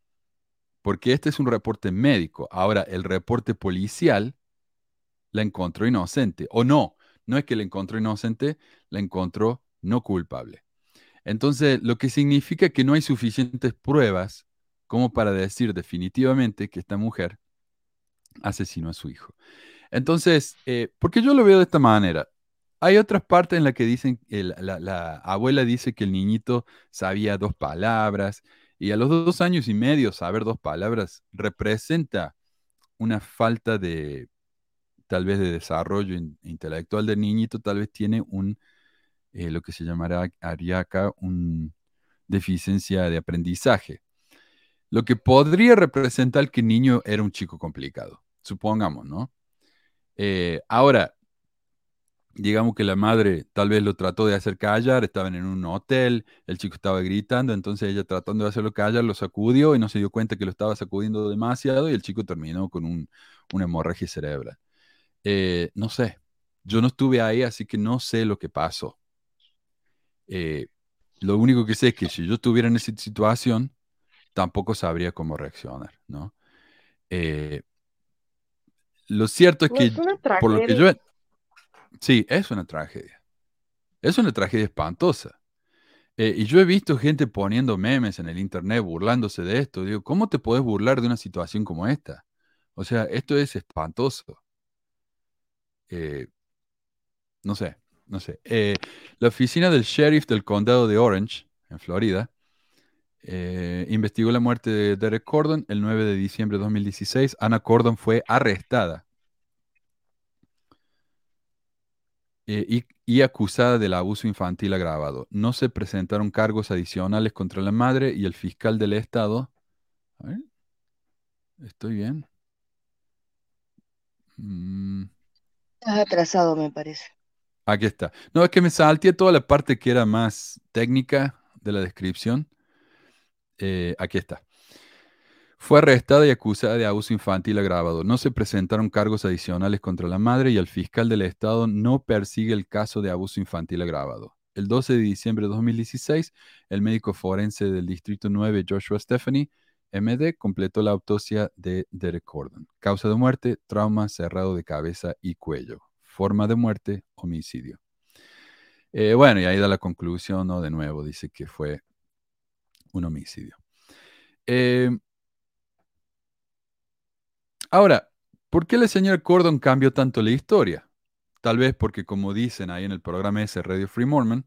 porque este es un reporte médico. Ahora, el reporte policial la encontró inocente, o no, no es que la encontró inocente, la encontró no culpable. Entonces, lo que significa que no hay suficientes pruebas como para decir definitivamente que esta mujer asesinó a su hijo. Entonces, eh, porque yo lo veo de esta manera. Hay otras partes en las que dicen, el- la, la abuela dice que el niñito sabía dos palabras y a los dos años y medio saber dos palabras representa una falta de, tal vez, de desarrollo in- intelectual del niñito, tal vez tiene un, eh, lo que se llamará haría acá, un deficiencia de aprendizaje. Lo que podría representar que el niño era un chico complicado, supongamos, ¿no? Eh, ahora, digamos que la madre tal vez lo trató de hacer callar, estaban en un hotel, el chico estaba gritando, entonces ella tratando de hacerlo callar lo sacudió y no se dio cuenta que lo estaba sacudiendo demasiado y el chico terminó con un, una hemorragia cerebral. Eh, no sé, yo no estuve ahí, así que no sé lo que pasó. Eh, lo único que sé es que si yo estuviera en esa situación, tampoco sabría cómo reaccionar, ¿no? Lo cierto es que, es una por lo que yo... Sí, es una tragedia. Es una tragedia espantosa. Eh, y yo he visto gente poniendo memes en el internet burlándose de esto. Digo, ¿cómo te podés burlar de una situación como esta? O sea, esto es espantoso. Eh, no sé, no sé. Eh, la oficina del sheriff del condado de Orange, en Florida, eh, investigó la muerte de Derek Cordon el 9 de diciembre de 2016. Anna Cordon fue arrestada eh, y, y acusada del abuso infantil agravado. No se presentaron cargos adicionales contra la madre y el fiscal del estado. A ver, ¿estoy bien? Mm, Estás atrasado, me parece. aquí está. No, es que me salté toda la parte que era más técnica de la descripción. Eh, aquí está. Fue arrestada y acusada de abuso infantil agravado. No se presentaron cargos adicionales contra la madre y el fiscal del estado no persigue el caso de abuso infantil agravado. El 12 de diciembre de 2016, el médico forense del Distrito 9, Joshua Stephanie, MD, completó la autopsia de Derek Cordon. Causa de muerte, trauma cerrado de cabeza y cuello. Forma de muerte, homicidio. Eh, bueno, y ahí da la conclusión, ¿no? De nuevo, dice que fue un homicidio. Eh, ahora, ¿por qué la señora Cordon cambió tanto la historia? Tal vez porque, como dicen ahí en el programa ese Radio Free Mormon,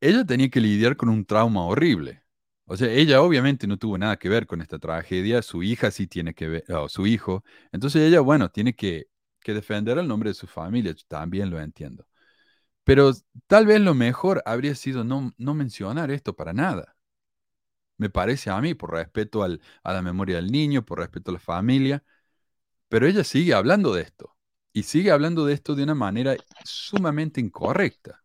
ella tenía que lidiar con un trauma horrible. O sea, ella obviamente no tuvo nada que ver con esta tragedia, su hija sí tiene que ver, o su hijo. Entonces ella, bueno, tiene que, que defender el nombre de su familia, también lo entiendo. Pero tal vez lo mejor habría sido no, no mencionar esto para nada. Me parece a mí, por respeto al- a la memoria del niño, por respeto a la familia. Pero ella sigue hablando de esto. Y sigue hablando de esto de una manera sumamente incorrecta.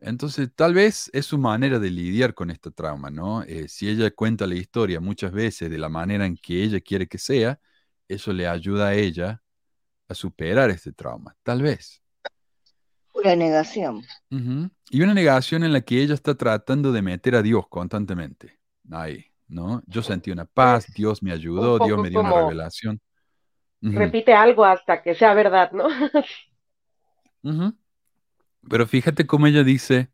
Entonces, tal vez es su manera de lidiar con este trauma, ¿no? Eh, si ella cuenta la historia muchas veces de la manera en que ella quiere que sea, eso le ayuda a ella a superar este trauma, tal vez. Pura negación. Y una negación en la que ella está tratando de meter a Dios constantemente. Ahí, ¿no? Yo sentí una paz, Dios me ayudó, Dios me dio una revelación. Repite algo hasta que sea verdad, ¿no? Pero fíjate cómo ella dice,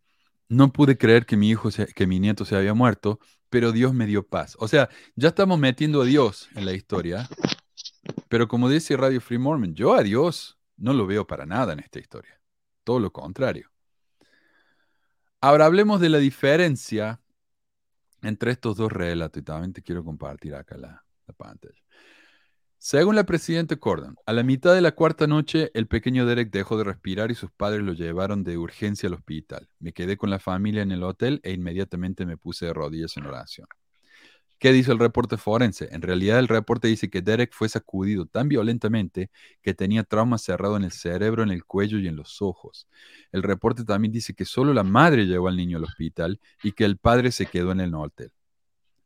no pude creer que mi hijo, se- que mi nieto se había muerto, pero Dios me dio paz. O sea, ya estamos metiendo a Dios en la historia, pero como dice Radio Free Mormon, yo a Dios no lo veo para nada en esta historia. Todo lo contrario. Ahora hablemos de la diferencia entre estos dos relatos y también te quiero compartir acá la, la pantalla. Según la presidenta Cordon, a la mitad de la cuarta noche el pequeño Derek dejó de respirar y sus padres lo llevaron de urgencia al hospital. Me quedé con la familia en el hotel e inmediatamente me puse de rodillas en oración. ¿Qué dice el reporte forense? En realidad el reporte dice que Derek fue sacudido tan violentamente que tenía trauma cerrado en el cerebro, en el cuello y en los ojos. El reporte también dice que solo la madre llevó al niño al hospital y que el padre se quedó en el hotel.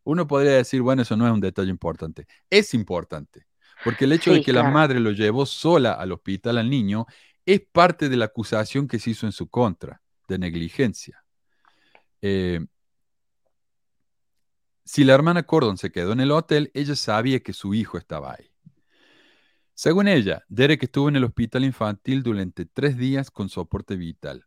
Uno podría decir, bueno, eso no es un detalle importante. Es importante, porque el hecho de que la madre lo llevó sola al hospital al niño es parte de la acusación que se hizo en su contra, de negligencia. Eh, si la hermana Cordon se quedó en el hotel, ella sabía que su hijo estaba ahí. Según ella, Derek estuvo en el hospital infantil durante tres días con soporte vital.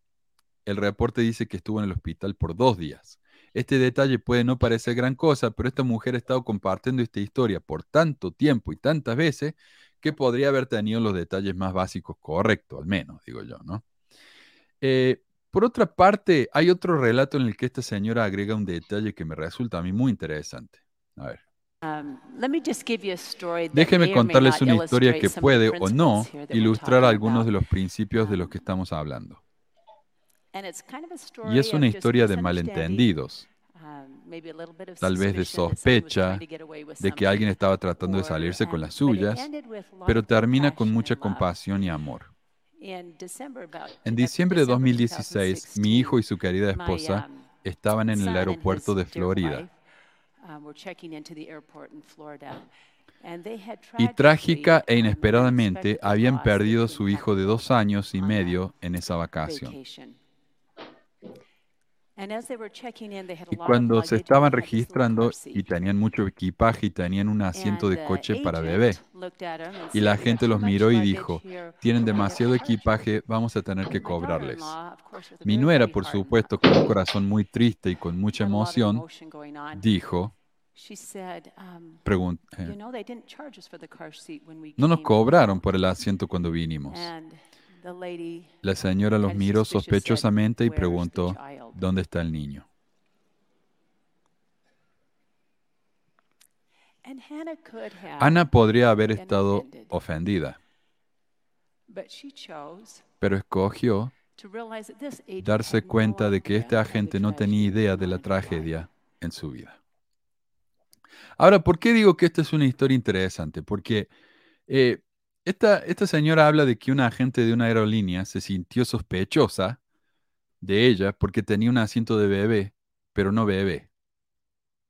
El reporte dice que estuvo en el hospital por dos días. Este detalle puede no parecer gran cosa, pero esta mujer ha estado compartiendo esta historia por tanto tiempo y tantas veces que podría haber tenido los detalles más básicos correctos, al menos, digo yo, ¿no? Eh, por otra parte, hay otro relato en el que esta señora agrega un detalle que me resulta a mí muy interesante. A ver. Um, Déjeme contarles una historia que puede o no ilustrar algunos de los principios de los que estamos hablando. Y es una historia de malentendidos, um, tal vez de sospecha de que alguien estaba tratando de salirse con um, las suyas, pero termina con mucha compasión y amor. En diciembre de December 2016, mi hijo y su querida esposa um, estaban en el aeropuerto de Florida. um, y trágica e um, inesperadamente habían perdido a su hijo de dos años y medio en esa vacación. Y cuando se estaban registrando y tenían mucho equipaje y tenían un asiento de coche para bebé, y la gente los miró y dijo, tienen demasiado equipaje, vamos a tener que cobrarles. Mi nuera, por supuesto, con un corazón muy triste y con mucha emoción, dijo, eh, no nos cobraron por el asiento cuando vinimos. La señora los miró sospechosamente y preguntó, ¿dónde está el niño? Ana podría haber estado ofendida, pero escogió darse cuenta de que este agente no tenía idea de la tragedia en su vida. Ahora, ¿por qué digo que esta es una historia interesante? Porque eh, esta, señora habla de que una agente de una aerolínea se sintió sospechosa de ella porque tenía un asiento de bebé, pero no bebé.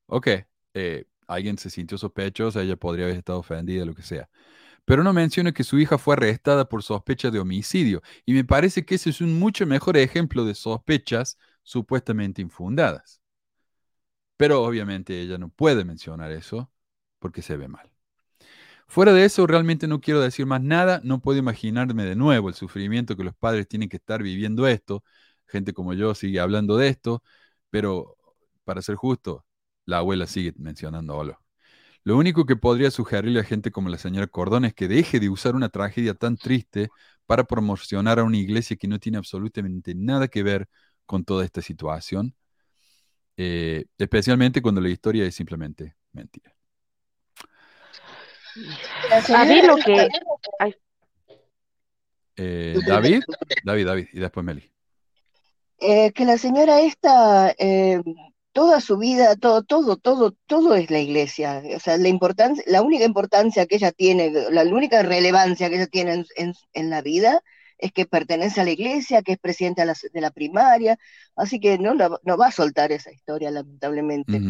Ok, eh, alguien se sintió sospechosa, ella podría haber estado ofendida, lo que sea. Pero no menciona que su hija fue arrestada por sospecha de homicidio. Y me parece que ese es un mucho mejor ejemplo de sospechas supuestamente infundadas. Pero obviamente ella no puede mencionar eso porque se ve mal. Fuera de eso, realmente no quiero decir más nada, no puedo imaginarme de nuevo el sufrimiento que los padres tienen que estar viviendo esto. Gente como yo sigue hablando de esto, pero para ser justo, la abuela sigue mencionándolo. Lo único que podría sugerirle a gente como la señora Cordón es que deje de usar una tragedia tan triste para promocionar a una iglesia que no tiene absolutamente nada que ver con toda esta situación, eh, especialmente cuando la historia es simplemente mentira. A lo que... Eh, David, David, David, y después Meli. Eh, que la señora esta, eh, toda su vida, todo, todo, todo, todo es la iglesia. O sea, la importancia, la única importancia que ella tiene, la única relevancia que ella tiene en, la vida es que pertenece a la iglesia, que es presidenta de la, primaria, así que no, no, va a soltar esa historia, lamentablemente.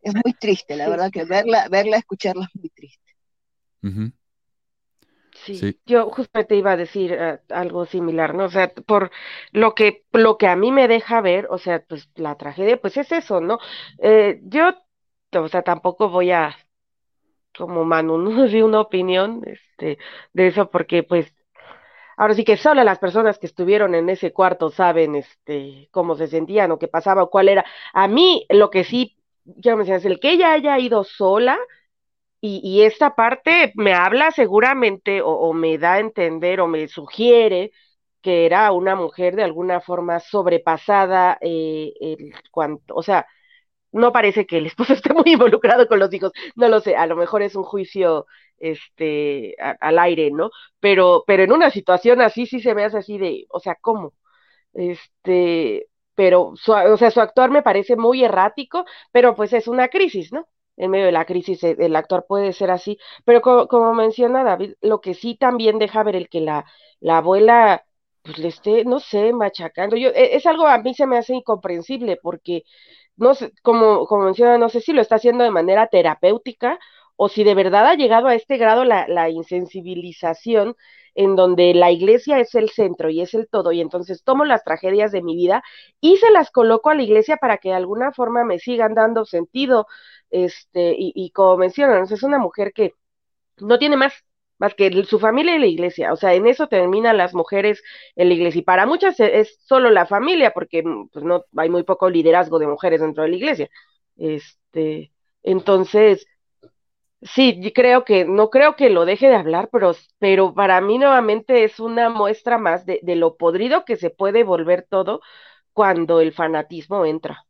Es muy triste, la verdad que verla, verla, escucharla es muy triste. sí. yo justamente iba a decir eh, algo similar, ¿no? O sea, por lo que, lo que a mí me deja ver, o sea, pues la tragedia, pues es eso, ¿no? Eh, yo, o sea, tampoco voy a, como Manu, no di una opinión este, de eso, porque pues Ahora sí que solo las personas que estuvieron en ese cuarto saben este cómo se sentían o qué pasaba o cuál era. A mí lo que sí ya me decías, el que ella haya ido sola y, esta parte me habla seguramente o, me da a entender o me sugiere que era una mujer de alguna forma sobrepasada, eh, el, cuanto, o sea, no parece que el esposo esté muy involucrado con los hijos, no lo sé, a lo mejor es un juicio este al aire, ¿no? Pero, pero en una situación así sí se me hace así de, o sea, ¿cómo? Este, pero su, o sea, su actuar me parece muy errático, pero pues es una crisis, ¿no? En medio de la crisis eh, el actuar puede ser así, pero como, menciona David, lo que sí también deja ver el que la, la abuela pues le esté, no sé, machacando. Yo, e, es algo a mí se me hace incomprensible porque, no sé, como, como menciona, no sé si lo está haciendo de manera terapéutica o si de verdad ha llegado a este grado la, la insensibilización en donde la iglesia es el centro y es el todo, y entonces tomo las tragedias de mi vida y se las coloco a la iglesia para que de alguna forma me sigan dando sentido, este, y, como mencionan, es una mujer que no tiene más más que su familia y la iglesia, o sea, en eso terminan las mujeres en la iglesia, y para muchas es solo la familia, porque pues no hay muy poco liderazgo de mujeres dentro de la iglesia, este, entonces, Sí, creo que, no creo que lo deje de hablar, pero, pero para mí nuevamente es una muestra más de, lo podrido que se puede volver todo cuando el fanatismo entra.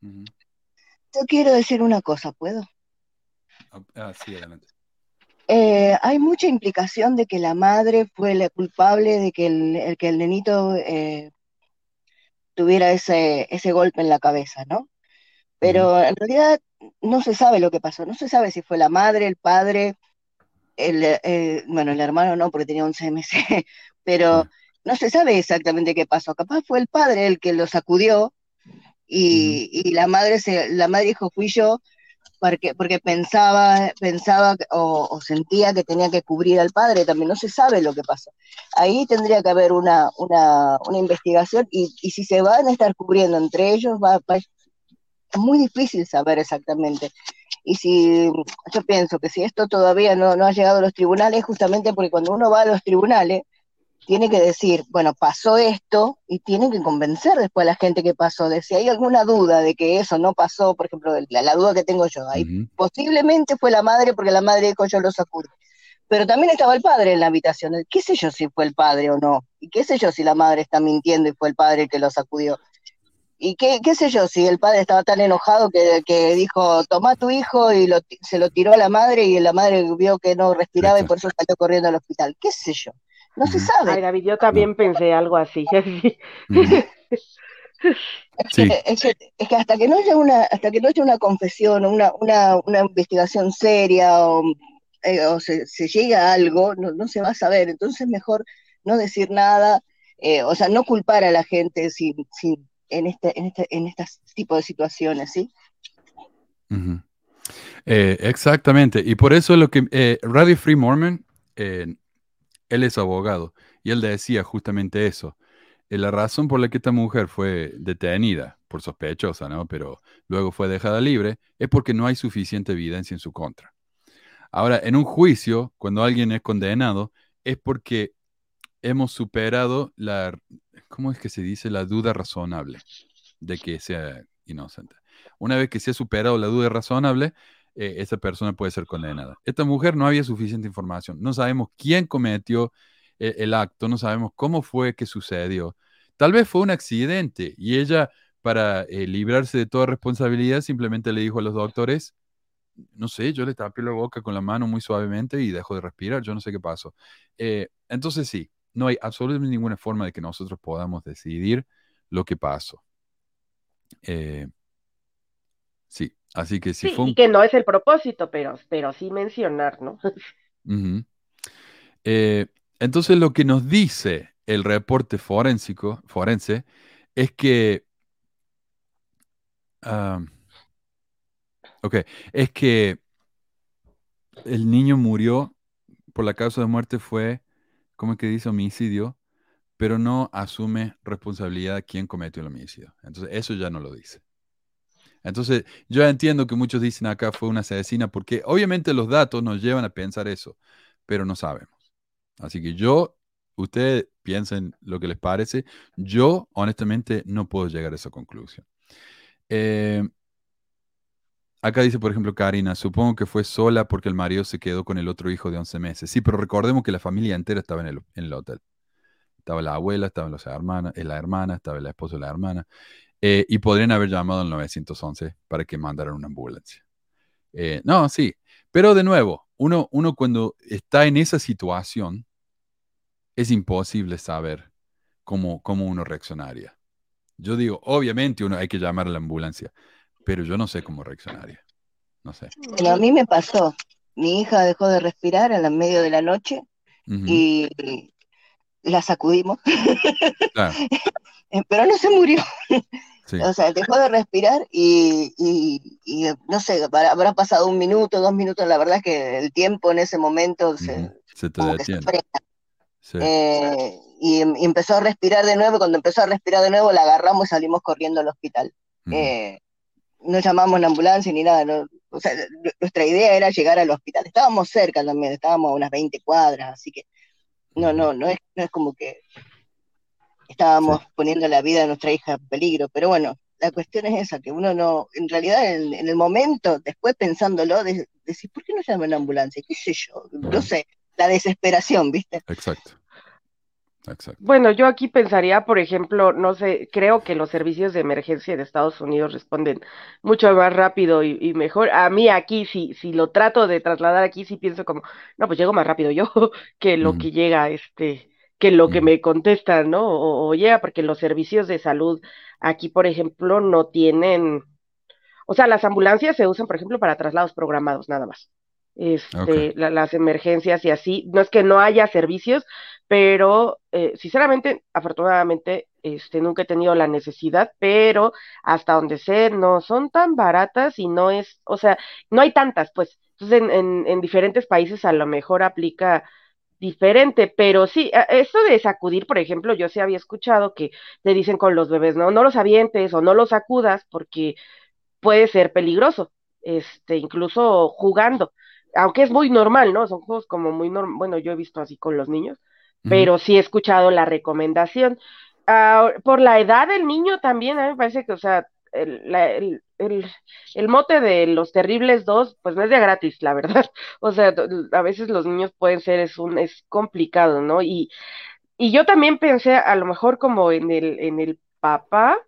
Yo quiero decir una cosa, ¿puedo? Ah, ah sí, adelante. Eh, hay mucha implicación de que la madre fue la culpable de que el, que el nenito eh, tuviera ese, ese golpe en la cabeza, ¿no? Pero en realidad no se sabe lo que pasó, no se sabe si fue la madre, el padre, el, eh, bueno, el hermano no, porque tenía un CMC, pero no se sabe exactamente qué pasó. Capaz fue el padre el que lo sacudió y, la madre se, la madre dijo fui yo, porque, porque pensaba, pensaba o, sentía que tenía que cubrir al padre, también no se sabe lo que pasó. Ahí tendría que haber una, una, una investigación y, y, si se van a estar cubriendo entre ellos, va, es muy difícil saber exactamente. Y si yo pienso que si esto todavía no, no ha llegado a los tribunales, justamente porque cuando uno va a los tribunales, tiene que decir, bueno, pasó esto y tiene que convencer después a la gente que pasó. De si hay alguna duda de que eso no pasó, por ejemplo, la, duda que tengo yo, ahí posiblemente fue la madre porque la madre dijo yo lo sacudí. Pero también estaba el padre en la habitación. ¿Qué sé yo si fue el padre o no? ¿Y qué sé yo si la madre está mintiendo y fue el padre el que lo sacudió? ¿Y qué, qué sé yo si el padre estaba tan enojado que, que dijo, toma tu hijo y se lo tiró a la madre y la madre vio que no respiraba y por eso salió corriendo al hospital? ¿Qué sé yo? No se sabe. Ay, David, yo también pensé algo así. Es, que, es, que, hasta que no haya una, hasta que no haya una confesión, una, una, una investigación seria o, eh, se, se llegue a algo, no, no, se va a saber. Entonces mejor no decir nada, eh, o sea, no culpar a la gente sin, sin, en este, en este, en este tipo de situaciones, ¿sí? Eh, exactamente, y por eso lo que Radio Free Mormon él es abogado y él decía justamente eso. Eh, la razón por la que esta mujer fue detenida por sospechosa, ¿no? Pero luego fue dejada libre, es porque no hay suficiente evidencia en su contra. Ahora, en un juicio, cuando alguien es condenado, es porque hemos superado la, ¿cómo es que se dice? La duda razonable de que sea inocente. Una vez que se ha superado la duda razonable, eh, esa persona puede ser condenada. Esta mujer no había suficiente información. No sabemos quién cometió eh, el acto, no sabemos cómo fue que sucedió. Tal vez fue un accidente y ella, para eh, librarse de toda responsabilidad, simplemente le dijo a los doctores, no sé, yo le tapé la boca con la mano muy suavemente y dejó de respirar, yo no sé qué pasó. entonces sí, no hay absolutamente ninguna forma de que nosotros podamos decidir lo que pasó. sí, Así que si sí, y que no es el propósito, pero, pero sí mencionar, ¿no? Eh, entonces lo que nos dice el reporte forénsico, forense es que... ok, es que el niño murió por la causa de muerte fue, ¿cómo es que dice? Homicidio, pero no asume responsabilidad quién cometió el homicidio. Entonces eso ya no lo dice. Entonces, yo entiendo que muchos dicen acá fue una asesina, porque obviamente los datos nos llevan a pensar eso, pero no sabemos. Así que yo, ustedes piensen lo que les parece. Yo, honestamente, no puedo llegar a esa conclusión. Eh, acá dice, por ejemplo, Karina, supongo que fue sola porque el marido se quedó con el otro hijo de 11 meses. Sí, pero recordemos que la familia entera estaba en el, hotel. Estaba la abuela, estaban las hermanas, eh, la hermana, estaba el esposo de la hermana. Eh, y podrían haber llamado al 911 para que mandaran una ambulancia. Eh, no, sí, pero de nuevo, uno, uno cuando está en esa situación, es imposible saber cómo, cómo uno reaccionaría. Yo digo, obviamente uno hay que llamar a la ambulancia, pero yo no sé cómo reaccionaría. No sé. a mí me pasó. Mi hija dejó de respirar a la medio de la noche y la sacudimos. Claro. Pero no se murió. O sea, dejó de respirar y, no sé, habrá pasado un minuto, dos minutos, la verdad es que el tiempo en ese momento se, te detiene. Eh, y, empezó a respirar de nuevo, cuando empezó a respirar de nuevo la agarramos y salimos corriendo al hospital. Eh, no llamamos la ambulancia ni nada, o sea, nuestra idea era llegar al hospital. Estábamos cerca también, estábamos a unas 20 cuadras, así que no, no, no es, no es como que estábamos poniendo la vida de nuestra hija en peligro, pero bueno, la cuestión es esa, que uno no, en realidad en, el momento, después pensándolo, de, decir, ¿por qué no llama la ambulancia? ¿Qué sé yo? No sé, la desesperación, ¿viste? Exacto. Exacto. Bueno, yo aquí pensaría, por ejemplo, no sé, creo que los servicios de emergencia de Estados Unidos responden mucho más rápido y, mejor. A mí aquí, si, si lo trato de trasladar aquí, sí pienso como, no, pues llego más rápido yo que lo que llega este que lo que me contestan, ¿no? O, llega porque los servicios de salud aquí, por ejemplo, no tienen, o sea, las ambulancias se usan, por ejemplo, para traslados programados, nada más. Este, las emergencias y así, no es que no haya servicios, pero eh, sinceramente, afortunadamente, este, nunca he tenido la necesidad, pero hasta donde sé, no son tan baratas y no es, o sea, no hay tantas, pues. Entonces, en, en, en diferentes países a lo mejor aplica diferente, pero sí, eso de sacudir, por ejemplo, yo sí había escuchado que te dicen con los bebés, no, no los avientes o no los sacudas porque puede ser peligroso, este, incluso jugando, aunque es muy normal, ¿no? Son juegos como muy normal, bueno, yo he visto así con los niños, pero sí he escuchado la recomendación. Uh, por la edad del niño también, a mí me parece que, o sea, el, la, el, el, el, mote de los terribles dos, pues no es de gratis, la verdad. O sea, a veces los niños pueden ser, es un, es complicado, ¿no? Y, y yo también pensé a lo mejor como en el, en el papá,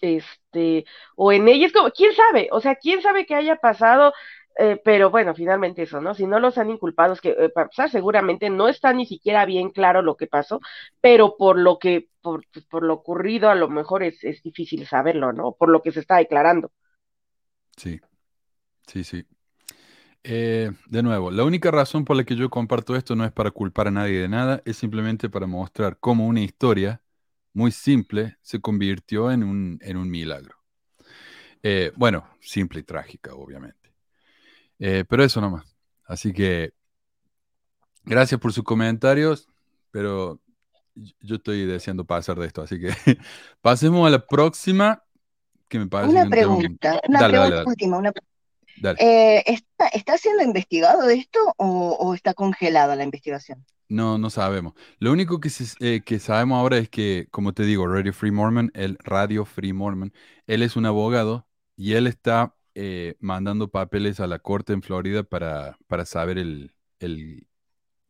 este, o en ella, es como, quién sabe, o sea, quién sabe qué haya pasado, eh, pero bueno, finalmente eso, ¿no? Si no los han inculpado, que eh, pasar, seguramente no está ni siquiera bien claro lo que pasó, pero por lo que, por, pues, por lo ocurrido, a lo mejor es, es, difícil saberlo, ¿no? Por lo que se está declarando. Sí, sí, sí. Eh, de nuevo, la única razón por la que yo comparto esto no es para culpar a nadie de nada, es simplemente para mostrar cómo una historia muy simple se convirtió en un, en un milagro. Bueno, simple y trágica, obviamente. Eh, pero eso nomás. Así que gracias por sus comentarios, pero yo estoy deseando pasar de esto, así que pasemos a la próxima, que me parece una un pregunta, una Dale, pregunta dale, dale, última. Una... dale. Eh, ¿está, ¿Está siendo investigado esto o, o está congelada la investigación? No, no sabemos. Lo único que, se- eh, que sabemos ahora es que, como te digo, Radio Free Mormon, el Radio Free Mormon, él es un abogado y él está eh, mandando papeles a la corte en Florida para, para saber el, el-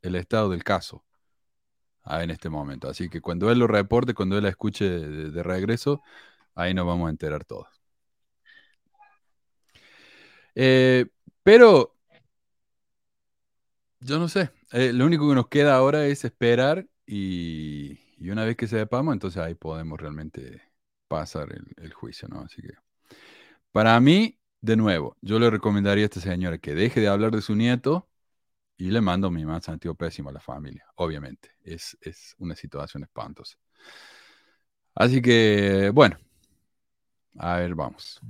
el estado del caso ah, en este momento. Así que cuando él lo reporte, cuando él la escuche de, regreso, ahí nos vamos a enterar todos. Eh, pero yo no sé. Eh, lo único que nos queda ahora es esperar y, y una vez que sepamos, entonces ahí podemos realmente pasar el, el juicio, ¿no? Así que para mí, de nuevo, yo le recomendaría a esta señora que deje de hablar de su nieto y le mando mi más sentido pésimo a la familia, obviamente. Es, es una situación espantosa. Así que, bueno, a ver, vamos.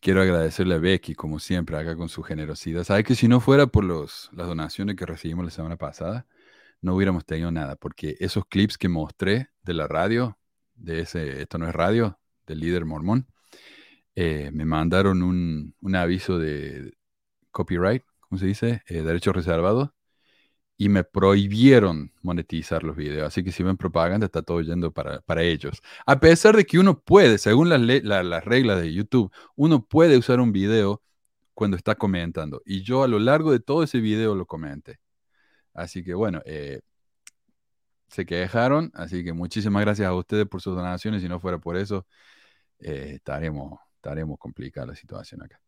Quiero agradecerle a Becky, como siempre, acá con su generosidad. Sabe que si no fuera por los, las donaciones que recibimos la semana pasada, no hubiéramos tenido nada, porque esos clips que mostré de la radio, de ese Esto no es radio, del líder mormón, eh, me mandaron un, un aviso de copyright, ¿cómo se dice? Eh, derechos reservados, y me prohibieron monetizar los videos. Así que si ven propaganda, está todo yendo para, para ellos. A pesar de que uno puede, según las, las reglas de YouTube, uno puede usar un video cuando está comentando. Y yo a lo largo de todo ese video lo comenté. Así que bueno, eh, se quejaron. Así que muchísimas gracias a ustedes por sus donaciones. Si no fuera por eso, eh, estaremos, estaremos complicada la situación acá.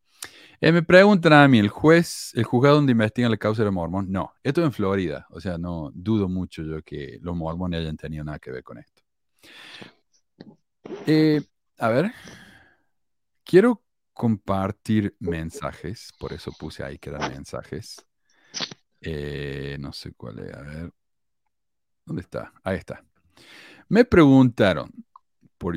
Eh, me preguntan a mí, ¿el juez, el juzgado donde investigan la causa de mormón? No, esto es en Florida. O sea, no dudo mucho yo que los mormones hayan tenido nada que ver con esto. Eh, a ver, quiero compartir mensajes, por eso puse ahí que eran mensajes. No sé cuál es, a ver. ¿Dónde está? Ahí está. Me preguntaron por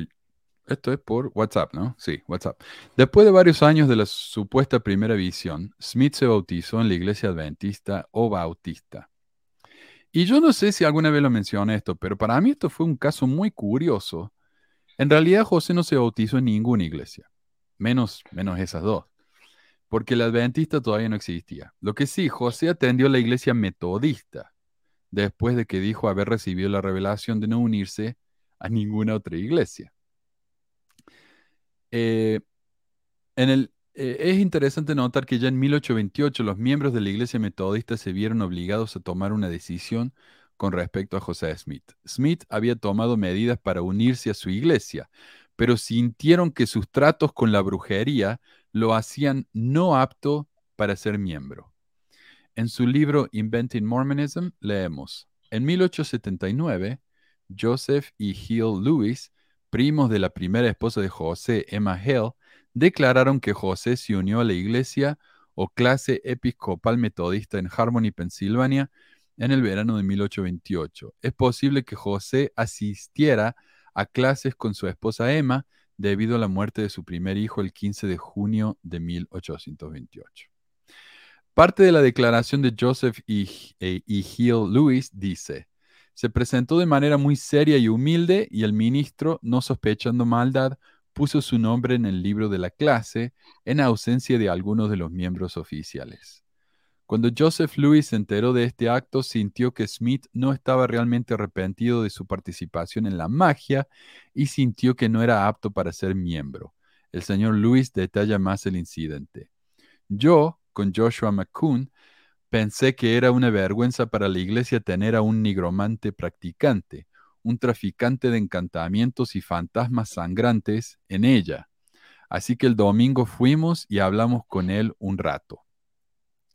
esto es por WhatsApp, ¿no? Sí, WhatsApp. Después de varios años de la supuesta primera visión, Smith se bautizó en la iglesia adventista o bautista. Y yo no sé si alguna vez lo mencioné esto, pero para mí esto fue un caso muy curioso. En realidad José no se bautizó en ninguna iglesia, menos, menos esas dos, porque la adventista todavía no existía. Lo que sí, José atendió la iglesia metodista, después de que dijo haber recibido la revelación de no unirse a ninguna otra iglesia. Eh, en eh, es interesante notar que ya en 1828 los miembros de la iglesia metodista se vieron obligados a tomar una decisión con respecto a José Smith. Smith había tomado medidas para unirse a su iglesia, pero sintieron que sus tratos con la brujería lo hacían no apto para ser miembro. En su libro Inventing Mormonism leemos, en 1879, Joseph y Hill Lewis primos de la primera esposa de José, Emma Hale, declararon que José se unió a la iglesia o clase episcopal metodista en Harmony, Pensilvania, en el verano de 1828. Es posible que José asistiera a clases con su esposa Emma debido a la muerte de su primer hijo el 15 de junio de 1828. Parte de la declaración de Joseph E. e. Hill Lewis dice, se presentó de manera muy seria y humilde y el ministro, no sospechando maldad, puso su nombre en el libro de la clase en ausencia de algunos de los miembros oficiales. Cuando Joseph Lewis se enteró de este acto, sintió que Smith no estaba realmente arrepentido de su participación en la magia y sintió que no era apto para ser miembro. El señor Lewis detalla más el incidente. Yo, con Joshua McCoon, pensé que era una vergüenza para la iglesia tener a un nigromante practicante, un traficante de encantamientos y fantasmas sangrantes en ella. Así que el domingo fuimos y hablamos con él un rato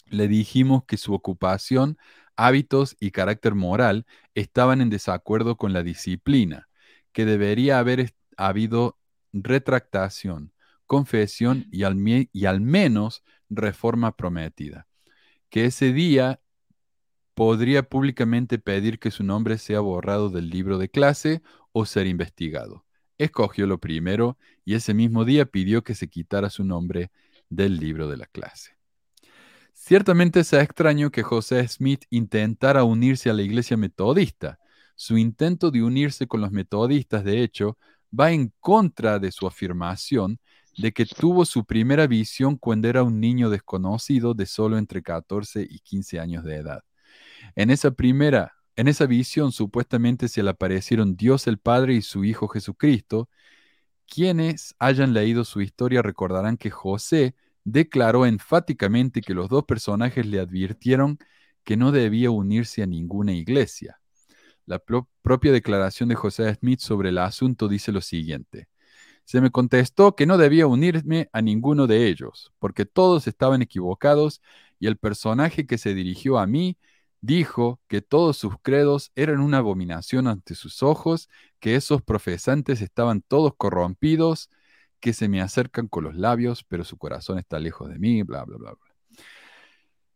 le dijimos que su ocupación, hábitos y carácter moral estaban en desacuerdo con la disciplina, que debería haber habido retractación, confesión y al, y al menos reforma prometida, que ese día podría públicamente pedir que su nombre sea borrado del libro de clase o ser investigado. Escogió lo primero y ese mismo día pidió que se quitara su nombre del libro de la clase. Ciertamente es extraño que José Smith intentara unirse a la iglesia metodista. Su intento de unirse con los metodistas, de hecho, va en contra de su afirmación de que tuvo su primera visión cuando era un niño desconocido de solo entre 14 y 15 años de edad. En esa primera, en esa visión supuestamente se le aparecieron Dios el Padre y su Hijo Jesucristo. Quienes hayan leído su historia recordarán que José declaró enfáticamente que los dos personajes le advirtieron que no debía unirse a ninguna iglesia. La propia declaración de José Smith sobre el asunto dice lo siguiente. Se me contestó que no debía unirme a ninguno de ellos, porque todos estaban equivocados y el personaje que se dirigió a mí dijo que todos sus credos eran una abominación ante sus ojos, que esos profesantes estaban todos corrompidos, que se me acercan con los labios, pero su corazón está lejos de mí, bla, bla, bla, bla.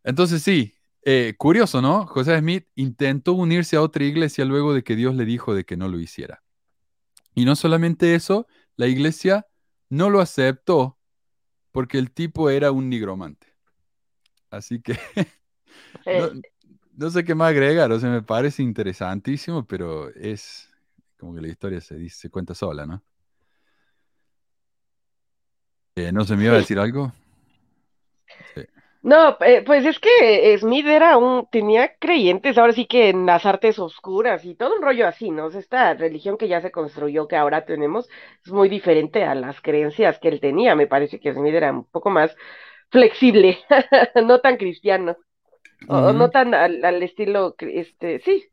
Entonces sí, eh, curioso, ¿no? José Smith intentó unirse a otra iglesia luego de que Dios le dijo de que no lo hiciera. Y no solamente eso, la iglesia no lo aceptó porque el tipo era un nigromante. Así que no, no, sé qué más agregar, o sea, me parece interesantísimo, pero es como que la historia se dice, se cuenta sola, ¿no? Eh, ¿No se me iba a decir algo? No, eh, pues es que Smith era un, tenía creyentes, ahora sí que en las artes oscuras y todo un rollo así, ¿no? esta religión que ya se construyó, que ahora tenemos, es muy diferente a las creencias que él tenía. Me parece que Smith era un poco más flexible, no tan cristiano, o no tan al, al, estilo, este, sí,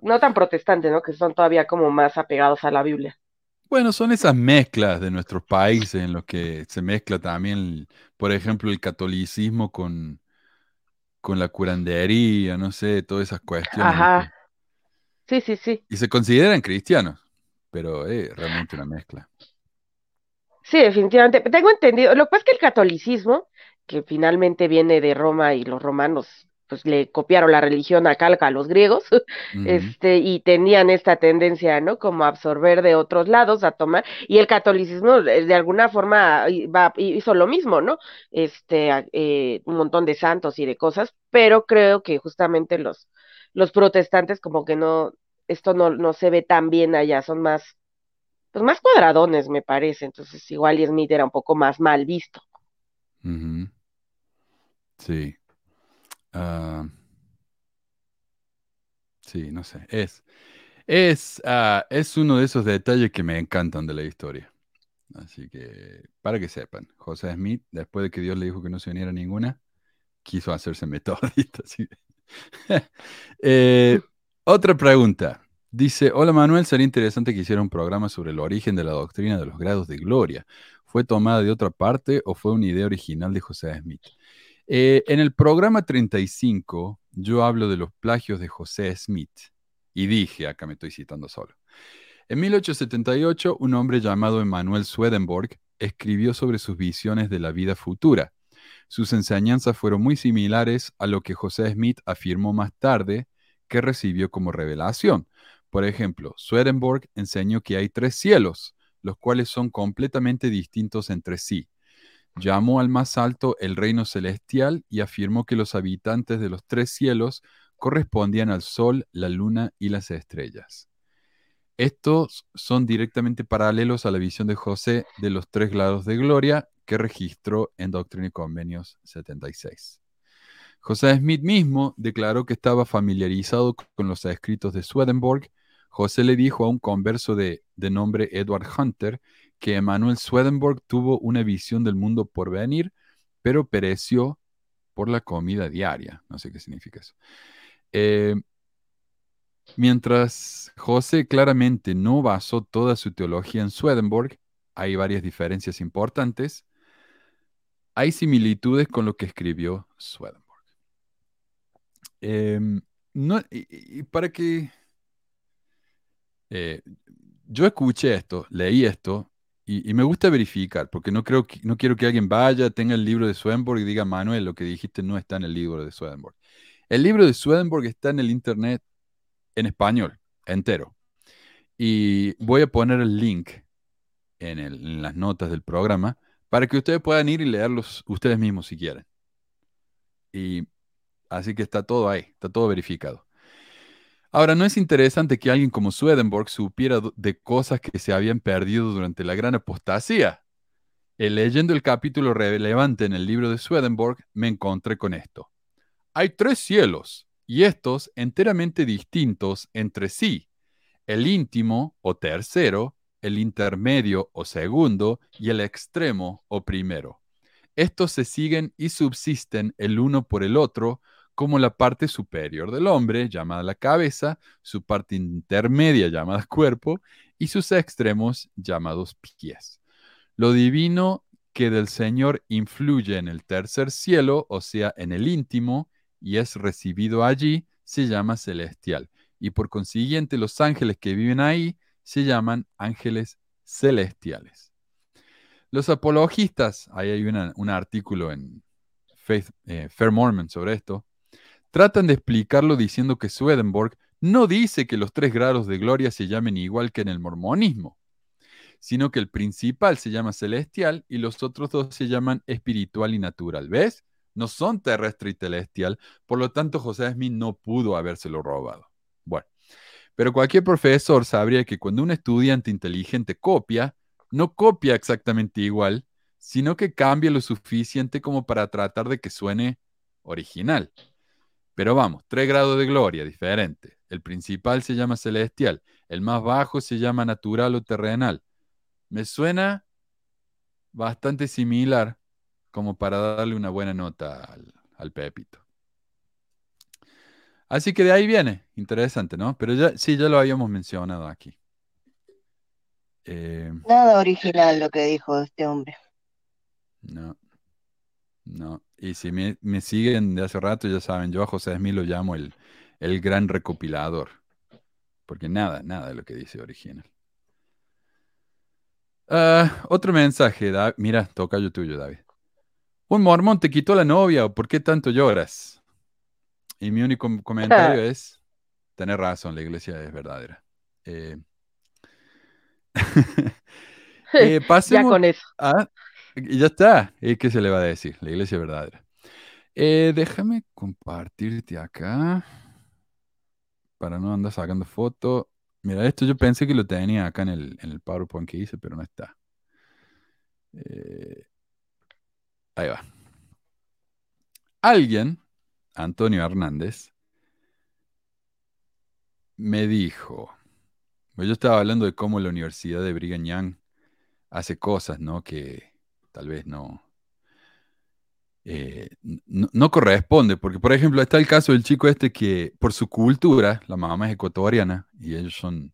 no tan protestante, ¿no? Que son todavía como más apegados a la Biblia. Bueno, son esas mezclas de nuestros países en los que se mezcla también, por ejemplo, el catolicismo con, con la curandería, no sé, todas esas cuestiones. Ajá. Sí, sí, sí. Y se consideran cristianos, pero es realmente una mezcla. Sí, definitivamente. Tengo entendido. Lo que pasa es que el catolicismo, que finalmente viene de Roma y los romanos pues le copiaron la religión a calca a los griegos, este, y tenían esta tendencia, ¿no? Como a absorber de otros lados, a tomar, y el catolicismo eh, de alguna forma va, hizo lo mismo, ¿no? Este, eh, un montón de santos y de cosas, pero creo que justamente los, los protestantes como que no, esto no, no se ve tan bien allá, son más, pues más cuadradones, me parece, entonces igual y Smith era un poco más mal visto. Sí. Ah, sí, no sé. Es, es, ah, es uno de esos detalles que me encantan de la historia. Así que, para que sepan, José Smith, después de que Dios le dijo que no se uniera ninguna, quiso hacerse metodista. Eh, otra pregunta. Dice, hola Manuel, sería interesante que hiciera un programa sobre el origen de la doctrina de los grados de gloria. ¿Fue tomada de otra parte o fue una idea original de José Smith? Eh, en el programa 35 yo hablo de los plagios de José Smith y dije, acá me estoy citando solo, en 1878 un hombre llamado Emanuel Swedenborg escribió sobre sus visiones de la vida futura. Sus enseñanzas fueron muy similares a lo que José Smith afirmó más tarde que recibió como revelación. Por ejemplo, Swedenborg enseñó que hay tres cielos, los cuales son completamente distintos entre sí. Llamó al más alto el reino celestial y afirmó que los habitantes de los tres cielos correspondían al sol, la luna y las estrellas. Estos son directamente paralelos a la visión de José de los tres grados de gloria que registró en Doctrina y Convenios 76. José Smith mismo declaró que estaba familiarizado con los escritos de Swedenborg. José le dijo a un converso de, de nombre Edward Hunter que Emanuel Swedenborg tuvo una visión del mundo por venir, pero pereció por la comida diaria. No sé qué significa eso. Eh, mientras José claramente no basó toda su teología en Swedenborg, hay varias diferencias importantes. Hay similitudes con lo que escribió Swedenborg. Em, no, y, para que eh, yo escuché esto, leí esto, y, me gusta verificar, porque no, creo que, no quiero que alguien vaya, tenga el libro de Swedenborg y diga, Manuel, lo que dijiste no está en el libro de Swedenborg. El libro de Swedenborg está en el internet en español, entero. Y voy a poner el link en, en las notas del programa para que ustedes puedan ir y leerlos ustedes mismos si quieren. Y Así que está todo ahí, está todo verificado. Ahora, ¿no es interesante que alguien como Swedenborg supiera de cosas que se habían perdido durante la gran apostasía? Eh, leyendo el capítulo relevante en el libro de Swedenborg, me encontré con esto. Hay tres cielos, y estos enteramente distintos entre sí. El íntimo o tercero, el intermedio o segundo, y el extremo o primero. Estos se siguen y subsisten el uno por el otro, como la parte superior del hombre, llamada la cabeza, su parte intermedia, llamada cuerpo, y sus extremos, llamados pies. Lo divino que del Señor influye en el tercer cielo, o sea, en el íntimo, y es recibido allí, se llama celestial. Y por consiguiente, los ángeles que viven ahí se llaman ángeles celestiales. Los apologistas, ahí hay un artículo en Faith, eh, Fair Mormon sobre esto, Tratan de explicarlo diciendo que Swedenborg no dice que los tres grados de gloria se llamen igual que en el mormonismo, sino que el principal se llama celestial y los otros dos se llaman espiritual y natural. ¿Ves? No son terrestre y celestial, por lo tanto José Smith no pudo habérselo robado. Bueno, pero cualquier profesor sabría que cuando un estudiante inteligente copia, no copia exactamente igual, sino que cambia lo suficiente como para tratar de que suene original. Pero vamos, tres grados de gloria, diferente. El principal se llama celestial, el más bajo se llama natural o terrenal. Me suena bastante similar como para darle una buena nota al, Pepito. Así que de ahí viene, interesante, ¿no? Pero ya sí, ya lo habíamos mencionado aquí. Eh, Nada original lo que dijo este hombre. No, no. Y si me, siguen de hace rato, ya saben, yo a José Smith lo llamo el, el gran recopilador. Porque nada, nada de lo que dice original. Ah, otro mensaje, mira, toca yo tuyo, David. Un mormón te quitó la novia, ¿o por qué tanto lloras? Y mi único comentario es, tener razón, la iglesia es verdadera. Eh, eh, ya con eso. Y ya está. ¿Y qué se le va a decir? La iglesia verdadera. Eh, déjame compartirte acá. Para no andar sacando foto. Mira, esto yo pensé que lo tenía acá en el, en el PowerPoint que hice, pero no está. Eh, ahí va. Alguien, Antonio Hernández, me dijo, yo estaba hablando de cómo la Universidad de Brigham hace cosas, ¿no? Que, tal vez eh, no, no, corresponde, porque por ejemplo está el caso del chico este que por su cultura, la mamá es ecuatoriana y ellos son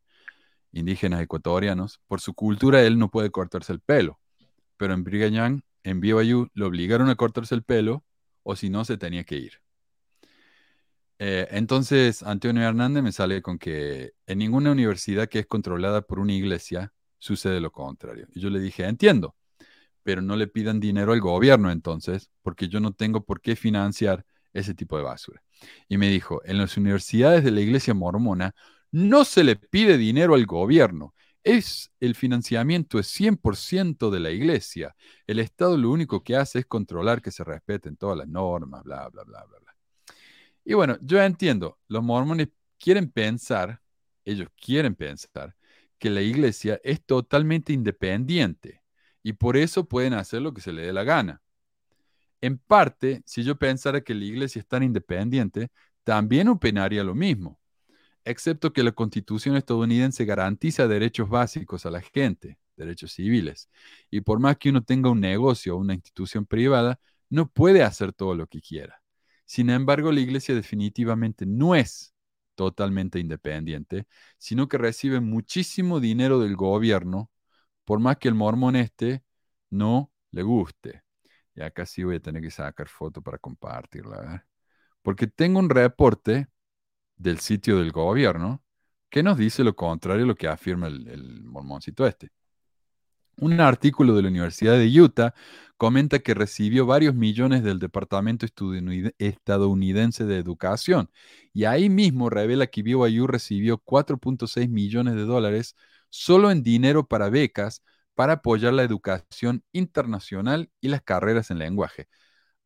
indígenas ecuatorianos, por su cultura él no puede cortarse el pelo, pero en Brigañán, en BYU, lo obligaron a cortarse el pelo o si no se tenía que ir. Eh, entonces, Antonio Hernández me sale con que en ninguna universidad que es controlada por una iglesia sucede lo contrario. Y yo le dije, entiendo, pero no le pidan dinero al gobierno entonces, porque yo no tengo por qué financiar ese tipo de basura. Y me dijo, en las universidades de la iglesia mormona no se le pide dinero al gobierno. Es el financiamiento es 100% de la iglesia. El Estado lo único que hace es controlar que se respeten todas las normas, bla, bla, bla, bla, bla. Y bueno, yo entiendo, los mormones quieren pensar, ellos quieren pensar, que la iglesia es totalmente independiente y por eso pueden hacer lo que se les dé la gana. En parte, si yo pensara que la iglesia es tan independiente, también opinaría lo mismo, excepto que la constitución estadounidense garantiza derechos básicos a la gente, derechos civiles, y por más que uno tenga un negocio o una institución privada, no puede hacer todo lo que quiera. Sin embargo, la iglesia definitivamente no es totalmente independiente, sino que recibe muchísimo dinero del gobierno, por más que el mormón este no le guste. Y acá sí voy a tener que sacar foto para compartirla. Porque tengo un reporte del sitio del gobierno que nos dice lo contrario a lo que afirma el, el mormoncito este. Un artículo de la Universidad de Utah comenta que recibió varios millones del Departamento Estadounidense de Educación y ahí mismo revela que BYU recibió 4.6 millones de dólares solo en dinero para becas para apoyar la educación internacional y las carreras en lenguaje.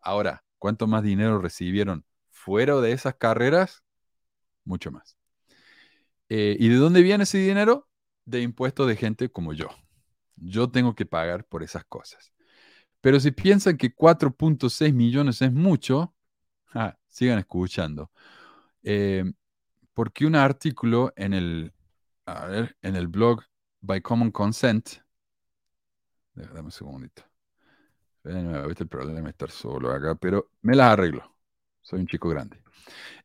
Ahora, ¿cuánto más dinero recibieron fuera de esas carreras? Mucho más. Eh, ¿Y de dónde viene ese dinero? De impuestos de gente como yo. Yo tengo que pagar por esas cosas. Pero si piensan que 4.6 millones es mucho, sigan escuchando. Eh, porque un artículo en el, en el blog By Common Consent Dame un segundito. el problema de estar solo acá, pero me las arreglo. Soy un chico grande.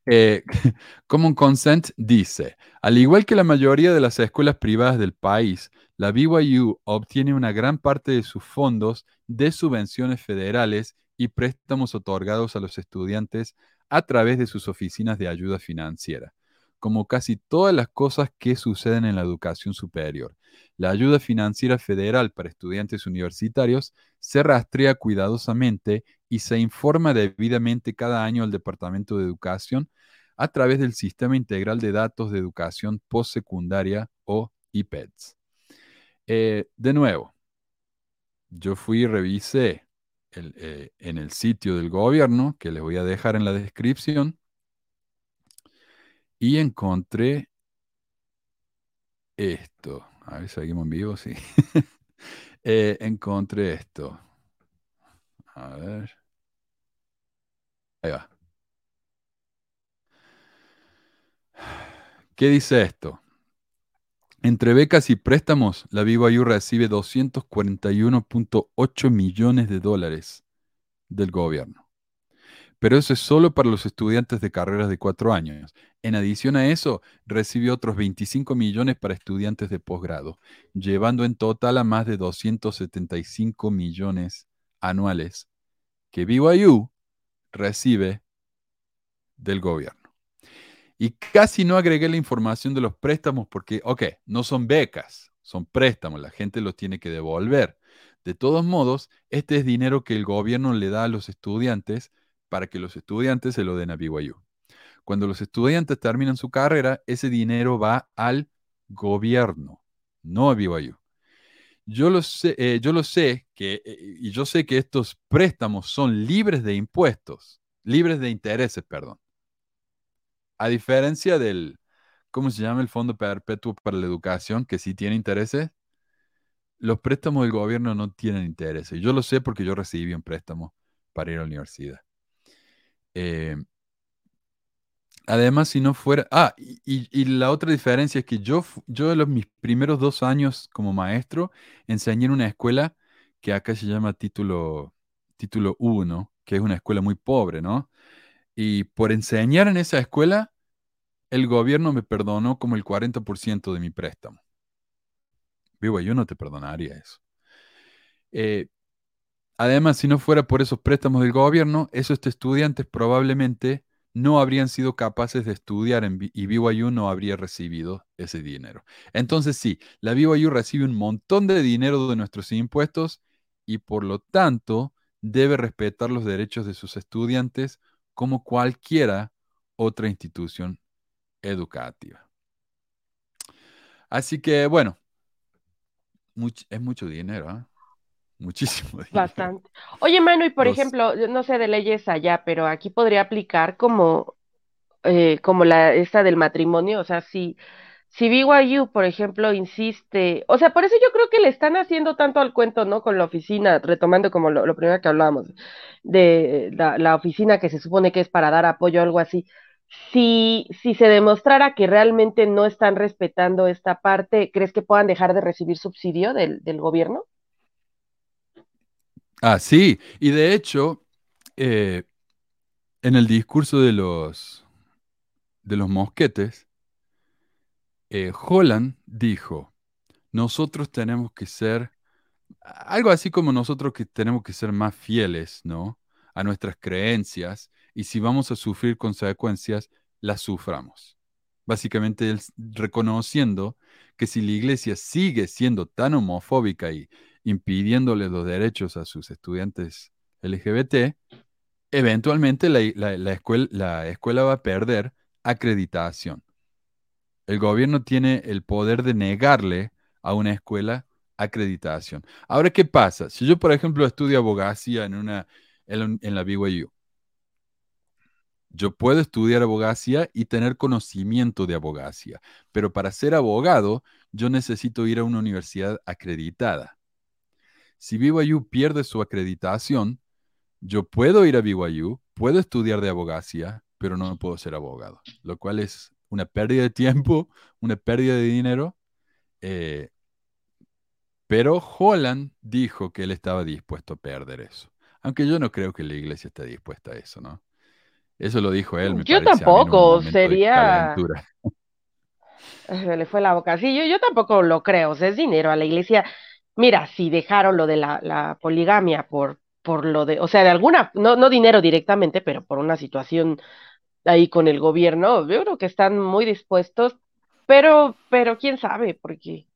Eh, Common Consent dice, al igual que la mayoría de las escuelas privadas del país, la BYU obtiene una gran parte de sus fondos de subvenciones federales y préstamos otorgados a los estudiantes a través de sus oficinas de ayuda financiera como casi todas las cosas que suceden en la educación superior. La ayuda financiera federal para estudiantes universitarios se rastrea cuidadosamente y se informa debidamente cada año al Departamento de Educación a través del Sistema Integral de Datos de Educación Postsecundaria o IPEDS. Eh, de nuevo, yo fui y revisé eh, en el sitio del gobierno, que les voy a dejar en la descripción, y encontré esto. A ver, seguimos en vivo, sí. Eh, encontré esto. A ver. Ahí va. ¿Qué dice esto? Entre becas y préstamos, la BYU recibe 241.8 millones de dólares del gobierno pero eso es solo para los estudiantes de carreras de cuatro años. En adición a eso, recibió otros 25 millones para estudiantes de posgrado, llevando en total a más de 275 millones anuales que BYU recibe del gobierno. Y casi no agregué la información de los préstamos porque, ok, no son becas, son préstamos, la gente los tiene que devolver. De todos modos, este es dinero que el gobierno le da a los estudiantes para que los estudiantes se lo den a BYU. Cuando los estudiantes terminan su carrera, ese dinero va al gobierno, no a BYU. Yo lo sé, eh, yo lo sé que, eh, y yo sé que estos préstamos son libres de impuestos, libres de intereses, perdón. A diferencia del, ¿cómo se llama el Fondo Perpetuo para la Educación? Que sí tiene intereses. Los préstamos del gobierno no tienen intereses. Yo lo sé porque yo recibí un préstamo para ir a la universidad. Eh, además, si no fuera... Ah, y, la otra diferencia es que yo, yo los, mis primeros dos años como maestro enseñé en una escuela que acá se llama título, título 1, que es una escuela muy pobre, ¿no? Y por enseñar en esa escuela, el gobierno me perdonó como el 40% de mi préstamo. Vivo, yo no te perdonaría eso. Eh, Además, si no fuera por esos préstamos del gobierno, esos estudiantes probablemente no habrían sido capaces de estudiar y BYU no habría recibido ese dinero. Entonces sí, la BYU recibe un montón de dinero de nuestros impuestos y por lo tanto debe respetar los derechos de sus estudiantes como cualquiera otra institución educativa. Así que, bueno, es mucho dinero, ¿ah? Muchísimo dinero. Bastante. Oye, Manu, y por Los- ejemplo, yo no sé de leyes allá, pero aquí podría aplicar como, eh, como la esta del matrimonio, o sea, si, si BYU, por ejemplo, insiste, o sea, por eso yo creo que le están haciendo tanto al cuento, ¿no? Con la oficina, retomando como lo, lo primero que hablábamos, de la, la oficina que se supone que es para dar apoyo o algo así. Si, si se demostrara que realmente no están respetando esta parte, ¿crees que puedan dejar de recibir subsidio del, del gobierno? Ah, sí, y de hecho, eh, en el discurso de los, de los mosquetes, eh, Holland dijo, nosotros tenemos que ser, algo así como nosotros que tenemos que ser más fieles, ¿no? A nuestras creencias, y si vamos a sufrir consecuencias, las suframos. Básicamente, reconociendo que si la iglesia sigue siendo tan homofóbica y impidiéndole los derechos a sus estudiantes LGBT, eventualmente la, la- la escuela, la escuela va a perder acreditación. El gobierno tiene el poder de negarle a una escuela acreditación. Ahora, ¿qué pasa? Si yo, por ejemplo, estudio abogacía en, una, en, en la BYU, yo puedo estudiar abogacía y tener conocimiento de abogacía, pero para ser abogado, yo necesito ir a una universidad acreditada. Si BYU pierde su acreditación, yo puedo ir a BYU, puedo estudiar de abogacía, pero no puedo ser abogado, lo cual es una pérdida de tiempo, una pérdida de dinero. eh, pero Holland dijo que él estaba dispuesto a perder eso. Aunque yo no creo que la iglesia esté dispuesta a eso, ¿no? Eso lo dijo él, me Yo parece tampoco, sería- Se le fue la boca. Sí, yo, yo tampoco lo creo. O sea, es dinero a la iglesia. Mira, si dejaron lo de la, la poligamia por, por lo de, o sea, de alguna, no, no dinero directamente, pero por una situación ahí con el gobierno, yo creo que están muy dispuestos, pero, pero quién sabe, porque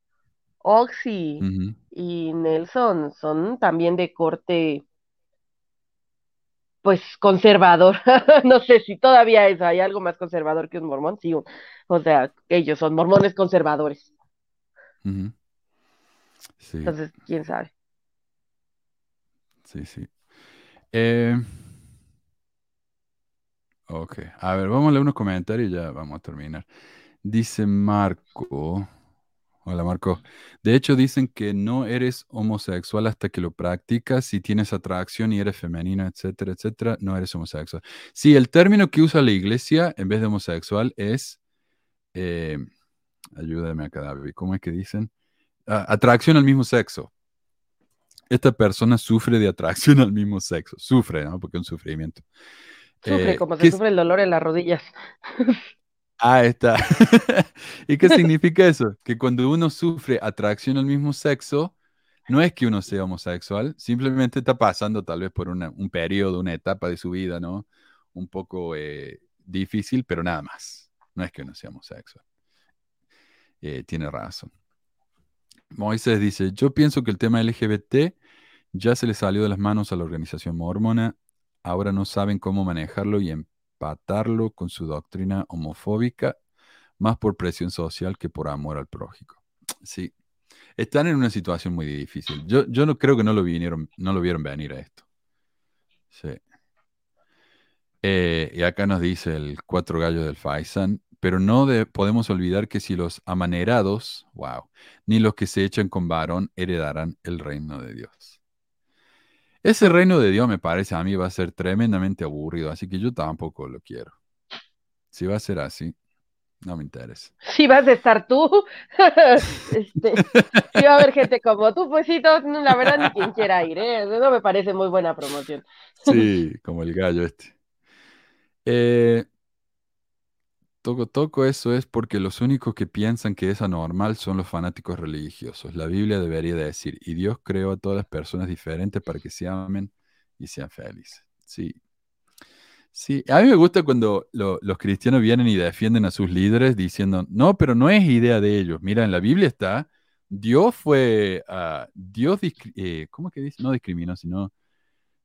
Oxy y Nelson son también de corte, pues conservador. No sé si todavía es, hay algo más conservador que un mormón, sí, o sea, ellos son mormones conservadores. Sí, Entonces, quién sabe. sí, sí. Eh, ok, a ver, vamos a leer unos comentarios y ya vamos a terminar. Dice Marco. Hola Marco. De hecho, dicen que no eres homosexual hasta que lo practicas. Si tienes atracción y eres femenino, etcétera, etcétera, no eres homosexual. Sí, el término que usa la iglesia en vez de homosexual es. eh, ayúdame acá, David. ¿Cómo es que dicen? Atracción al mismo sexo. Esta persona sufre de atracción al mismo sexo. Sufre, ¿no? Porque es un sufrimiento. Sufre Eh, como ¿qué se sufre el dolor en las rodillas. Ah, está. ¿Y qué significa eso? Que cuando uno sufre atracción al mismo sexo, no es que uno sea homosexual, simplemente está pasando tal vez por una- un periodo, una etapa de su vida, ¿no? Un poco eh, difícil, pero nada más. No es que uno sea homosexual. Eh, tiene razón. Moisés dice, yo pienso que el tema LGBT ya se le salió de las manos a la organización mormona, ahora no saben cómo manejarlo y empatarlo con su doctrina homofóbica, más por presión social que por amor al prójico. Sí, están en una situación muy difícil. Yo, yo no creo que no lo vinieron, no lo vieron venir a esto. Sí. Eh, y acá nos dice el cuatro gallos del Faisan, pero no de- podemos olvidar que si los amanerados, wow, ni los que se echan con varón heredarán el reino de Dios. Ese reino de Dios me parece a mí va a ser tremendamente aburrido, así que yo tampoco lo quiero. Si va a ser así, no me interesa. Si vas a estar tú, este, si va a haber gente como tú, pues sí, no, la verdad ni quien quiera ir, ¿eh? No me parece muy buena promoción. Sí, como el gallo este. Eh, toco, toco eso es porque los únicos que piensan que es anormal son los fanáticos religiosos. La Biblia debería decir, y Dios creó a todas las personas diferentes para que se amen y sean felices. Sí. Sí, a mí me gusta cuando lo- los cristianos vienen y defienden a sus líderes diciendo, no, pero no es idea de ellos. Mira, en la Biblia está, Dios fue, ah, Dios, eh, ¿cómo que dice? No discriminó, sino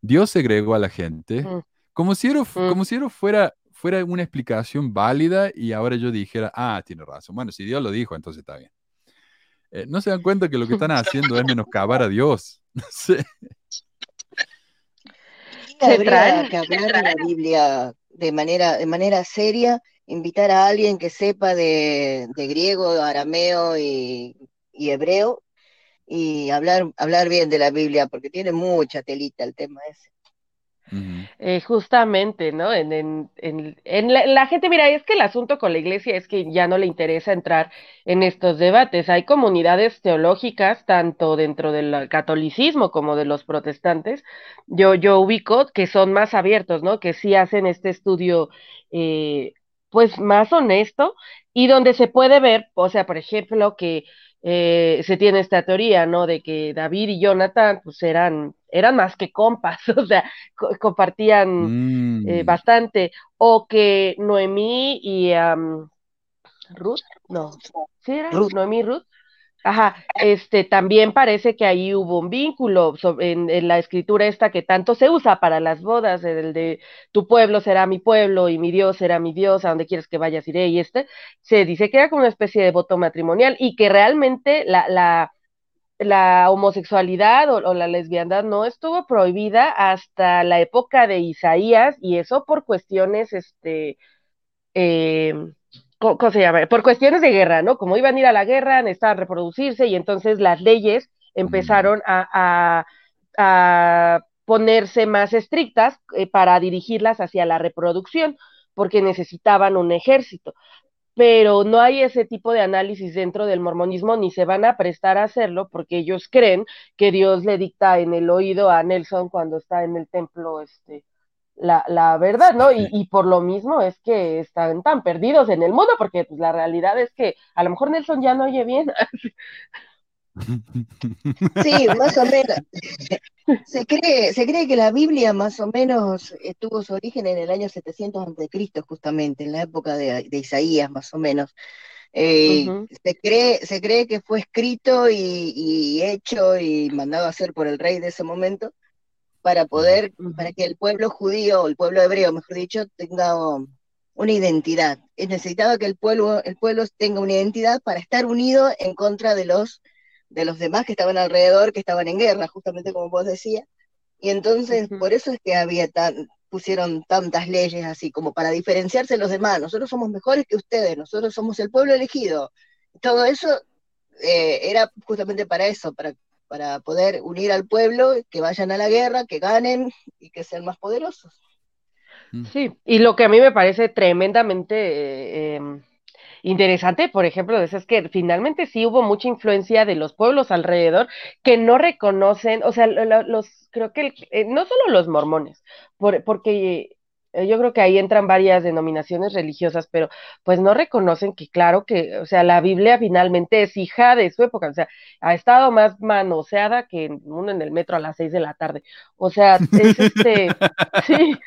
Dios segregó a la gente Mm. Como si Ero, Mm. como si Ero fuera, fuera una explicación válida y ahora yo dijera, ah, tiene razón. Bueno, si Dios lo dijo, entonces está bien. Eh, no se dan cuenta que lo que están haciendo es menoscabar a Dios. No sé. Habría que hablar de la Biblia de manera, de manera seria, invitar a alguien que sepa de, de griego, arameo y, y hebreo y hablar, hablar bien de la Biblia, porque tiene mucha telita el tema ese. Eh, justamente, ¿no? En, en, en, la gente, mira, es que el asunto con la iglesia es que ya no le interesa entrar en estos debates. Hay comunidades teológicas, tanto dentro del catolicismo como de los protestantes, yo, yo ubico que son más abiertos, ¿no? Que sí hacen este estudio, eh, pues más honesto y donde se puede ver, o sea, por ejemplo, que eh, se tiene esta teoría, ¿no? De que David y Jonathan, pues eran, eran más que compas, o sea, co- compartían eh, Mm. bastante, o que Noemí y am, Ruth, no, sí era Ruth. Noemí y Ruth, ajá, este también parece que ahí hubo un vínculo en, en la escritura esta que tanto se usa para las bodas, el de tu pueblo será mi pueblo y mi Dios será mi Dios, a donde quieres que vayas iré, y este, se dice que era como una especie de voto matrimonial y que realmente la, la la homosexualidad o, la lesbiandad no estuvo prohibida hasta la época de Isaías y eso por cuestiones, este, eh, ¿cómo, se llama? Por cuestiones de guerra, ¿no? Como iban a ir a la guerra, necesitaban reproducirse y entonces las leyes empezaron a, a, a ponerse más estrictas eh, para dirigirlas hacia la reproducción porque necesitaban un ejército pero no hay ese tipo de análisis dentro del mormonismo ni se van a prestar a hacerlo porque ellos creen que Dios le dicta en el oído a Nelson cuando está en el templo este la, la verdad, ¿no? Y, y por lo mismo es que están tan perdidos en el mundo, porque pues, la realidad es que a lo mejor Nelson ya no oye bien. Sí, más o menos. Se cree, se cree que la Biblia más o menos tuvo su origen en el año 700 a.C., justamente, en la época de, de Isaías, más o menos. Eh, se cree, se cree que fue escrito y, y hecho y mandado a hacer por el rey de ese momento para poder, para que el pueblo judío, o el pueblo hebreo, mejor dicho, tenga una identidad. Necesitaba que el pueblo, el pueblo tenga una identidad para estar unido en contra de los de los demás que estaban alrededor, que estaban en guerra, justamente como vos decías. Y entonces, por eso es que había tan, pusieron tantas leyes así, como para diferenciarse de los demás. Nosotros somos mejores que ustedes, nosotros somos el pueblo elegido. Todo eso eh, era justamente para eso, para, para poder unir al pueblo, que vayan a la guerra, que ganen y que sean más poderosos. Sí, y lo que a mí me parece tremendamente eh, em, interesante, por ejemplo, es, es que finalmente sí hubo mucha influencia de los pueblos alrededor que no reconocen, o sea, lo- lo- los, creo que el- eh, no solo los mormones, por- porque yo creo que ahí entran varias denominaciones religiosas, pero pues no reconocen que claro que, o sea, la Biblia finalmente es hija de su época, o sea, ha estado más manoseada que uno en el metro a las seis de la tarde, o sea, es este, sí.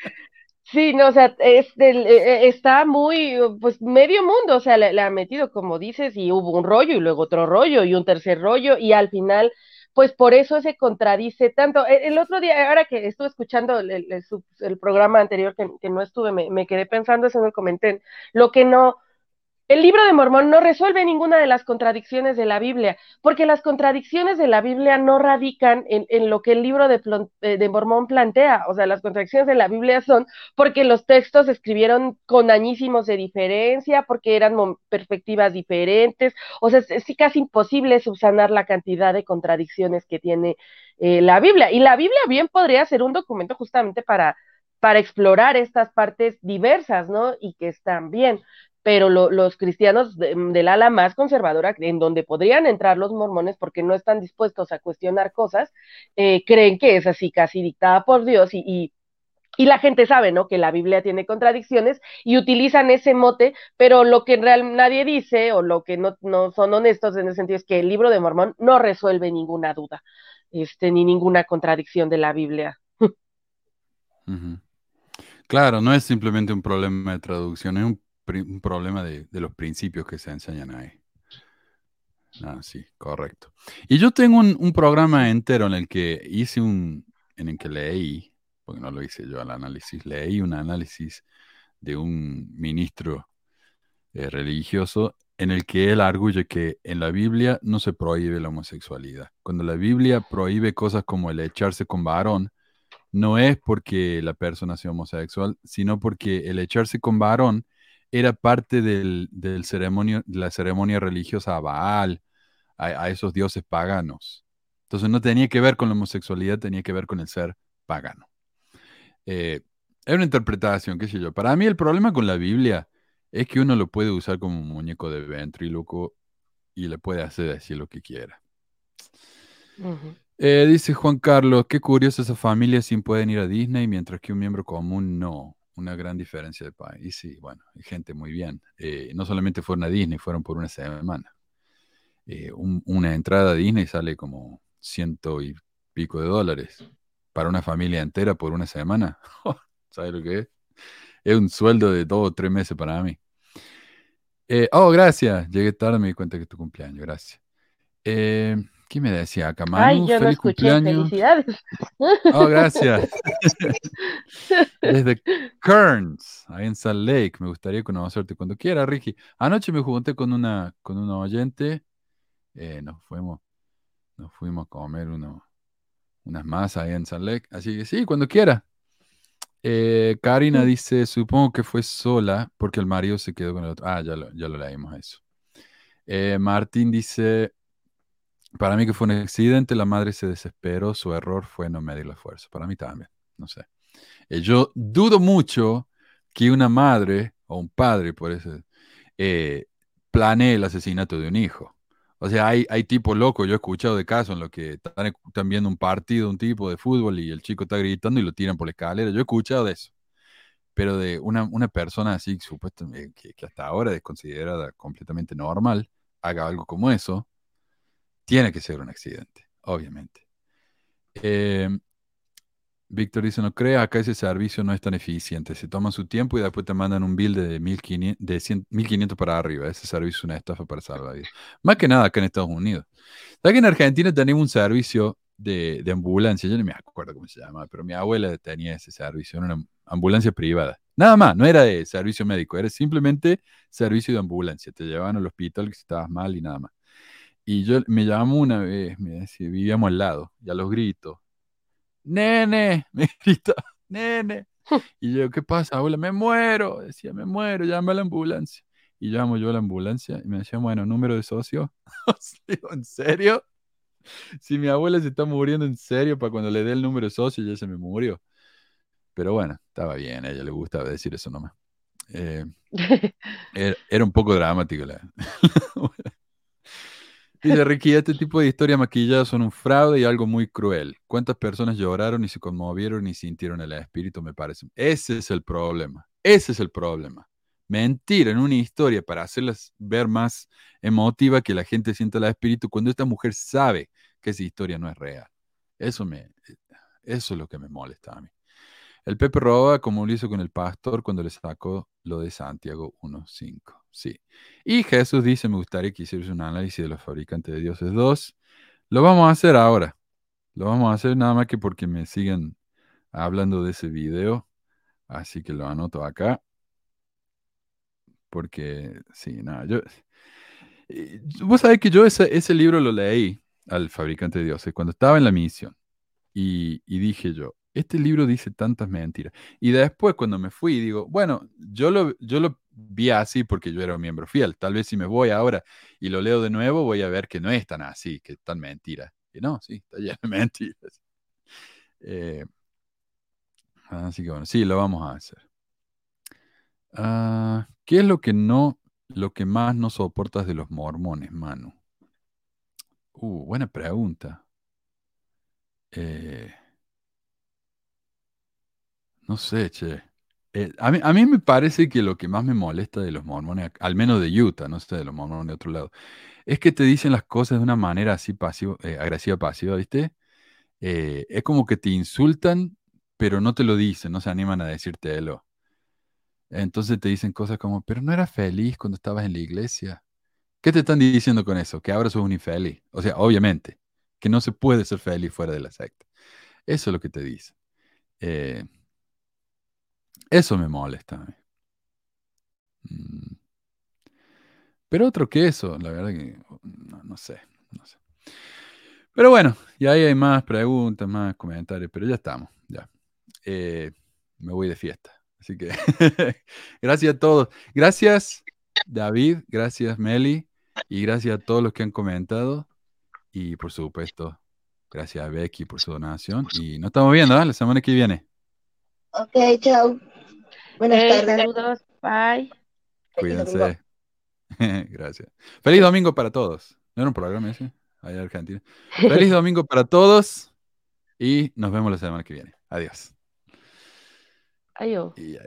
Sí, no, o sea, es del- eh, eh, está muy, pues medio mundo, o sea, le, le ha metido, como dices, y hubo un rollo y luego otro rollo y un tercer rollo y al final, pues por eso se contradice tanto. El, el otro día, ahora que estuve escuchando el, el- el el programa anterior que, no estuve, me, me quedé pensando, eso me comenté, lo que no, el libro de Mormón no resuelve ninguna de las contradicciones de la Biblia, porque las contradicciones de la Biblia no radican en, en lo que el libro de, eh, de Mormón plantea. O sea, las contradicciones de la Biblia son porque los textos se escribieron con añísimos de diferencia, porque eran perspectivas diferentes. O sea, es, es casi imposible subsanar la cantidad de contradicciones que tiene eh, la Biblia. Y la Biblia bien podría ser un documento justamente para, para explorar estas partes diversas, ¿no? Y que están bien pero lo, los cristianos de, del ala más conservadora, en donde podrían entrar los mormones porque no están dispuestos a cuestionar cosas, eh, creen que es así casi dictada por Dios y, y, la gente sabe, ¿no? Que la Biblia tiene contradicciones y utilizan ese mote, pero lo que en real nadie dice o lo que no, no son honestos en ese sentido es que el libro de Mormón no resuelve ninguna duda, este, ni ninguna contradicción de la Biblia. Claro, no es simplemente un problema de traducción, es un un problema de, de, los principios que se enseñan ahí. Ah, sí, correcto. Y yo tengo un, un, programa entero en el que hice un, en el que leí, porque no lo hice yo al análisis, leí un análisis de un ministro eh, religioso en el que él arguye que en la Biblia no se prohíbe la homosexualidad. Cuando la Biblia prohíbe cosas como el echarse con varón, no es porque la persona sea homosexual, sino porque el echarse con varón era parte del, del ceremonio, de la ceremonia religiosa a Baal, a, esos dioses paganos. Entonces no tenía que ver con la homosexualidad, tenía que ver con el ser pagano. Eh, es una interpretación, qué sé yo. Para mí el problema con la Biblia es que uno lo puede usar como un muñeco de ventríloco y le puede hacer decir lo que quiera. Eh, dice Juan Carlos, qué curioso esa familia sin pueden ir a Disney, mientras que un miembro común no. Una gran diferencia de país. Y sí, bueno, gente muy bien. Eh, no solamente fueron a Disney, fueron por una semana. Eh, una entrada a Disney sale como ciento y pico de dólares. Para una familia entera por una semana. ¿Sabes lo que es? Es un sueldo de dos o tres meses para mí. Eh, oh, gracias. Llegué tarde, me di cuenta que es tu cumpleaños. Gracias. Eh, ¿Qué me decía acá, Ay, yo no escuché. Felicidades. Oh, gracias. Desde Kearns, ahí en Salt Lake. Me gustaría conocerte cuando quiera, Ricky. Anoche me junté con una, con una oyente. Eh, nos fuimos, nos fuimos a comer uno, unas masas ahí en Salt Lake. Así que sí, cuando quiera. Eh, Karina dice, supongo que fue sola porque el marido se quedó con el otro. Ah, ya lo, ya lo leímos eso. Eh, Martín dice, para mí que fue un accidente, la madre se desesperó, su error fue no medir la fuerza. Para mí también, no sé. Eh, yo dudo mucho que una madre o un padre, por eso, planee el asesinato de un hijo. O sea, hay, hay tipos locos, yo he escuchado de casos en los que están, viendo un partido, un tipo de fútbol y el chico está gritando y lo tiran por la escalera. Yo he escuchado de eso. Pero de una, una persona así, supuestamente, que, que, hasta ahora es considerada completamente normal, haga algo como eso, tiene que ser un accidente, obviamente. Eh, Víctor dice, no crea, acá ese servicio no es tan eficiente. Se toman su tiempo y después te mandan un bill de 1500, de 1500 para arriba. Ese servicio es una estafa para salvar. Más que nada acá en Estados Unidos. ¿Sabes en Argentina tenemos un servicio de, ambulancia? Yo no me acuerdo cómo se llama, pero mi abuela tenía ese servicio, era una ambulancia privada. Nada más, no era de servicio médico, era simplemente servicio de ambulancia. Te llevaban al hospital si estabas mal y nada más. Y yo me llamó una vez, me decía, vivíamos al lado, y a los gritos, nene, me grita, nene. Y yo, ¿qué pasa, abuela? Me muero. Decía, me muero, llama a la ambulancia. Y llamo yo a la ambulancia y me decía, bueno, número de socio. Digo, ¿en serio? Si mi abuela se está muriendo en serio, para cuando le dé el número de socio ya se me murió. Pero bueno, estaba bien, a ella le gustaba decir eso nomás. Eh, era, un poco dramático la, Dice Ricky, este tipo de historias maquilladas son un fraude y algo muy cruel. ¿Cuántas personas lloraron y se conmovieron y sintieron el espíritu? Me parece. Ese es el problema. Ese es el problema. Mentir en una historia para hacerlas ver más emotiva que la gente sienta el espíritu cuando esta mujer sabe que esa historia no es real. Eso, me, eso es lo que me molesta a mí. El Pepe roba como lo hizo con el pastor cuando le sacó lo de Santiago 1.5. Sí. Y Jesús dice, me gustaría que hicieras un análisis de los fabricantes de dioses 2. Lo vamos a hacer ahora. Lo vamos a hacer nada más que porque me siguen hablando de ese video. Así que lo anoto acá. Porque, sí, nada, yo... Vos sabés que yo ese, libro lo leí al fabricante de dioses cuando estaba en la misión. Y dije yo, este libro dice tantas mentiras. Y después cuando me fui, digo, bueno, yo lo, yo lo vi así porque yo era un miembro fiel. Tal vez si me voy ahora y lo leo de nuevo, voy a ver que no es tan así, que es tan mentira. Y no, sí, está lleno de mentiras. Eh, así que bueno, sí, lo vamos a hacer. Ah, ¿Qué es lo que no, lo que más no soportas de los mormones, Manu? Uh, buena pregunta. Eh, no sé, che. Eh, a, mí, a mí me parece que lo que más me molesta de los mormones, al menos de Utah, no sé, de los mormones de otro lado, es que te dicen las cosas de una manera así pasivo, eh, agresiva pasiva, ¿viste? Eh, es como que te insultan, pero no te lo dicen, no se animan a decírtelo. Entonces te dicen cosas como, pero no eras feliz cuando estabas en la iglesia. ¿Qué te están diciendo con eso? Que ahora sos un infeliz. O sea, obviamente, que no se puede ser feliz fuera de la secta. Eso es lo que te dicen. Eh, eso me molesta. a mí. Mm. Pero otro que eso, la verdad que no, no sé, no sé. Pero bueno, y ahí hay más preguntas, más comentarios, pero ya estamos, ya. Eh, me voy de fiesta. Así que gracias a todos. Gracias, David, gracias, Meli, y gracias a todos los que han comentado. Y por supuesto, gracias a Becky por su donación. Y nos estamos viendo ¿eh? la semana que viene. Ok, chao. Buenas Eh, tardes. saludos, bye. Cuídense. Gracias. Feliz domingo para todos. ¿No era un programa ese? Allá en Argentina. Feliz domingo para todos. Y nos vemos la semana que viene. Adiós. Adiós. Y va.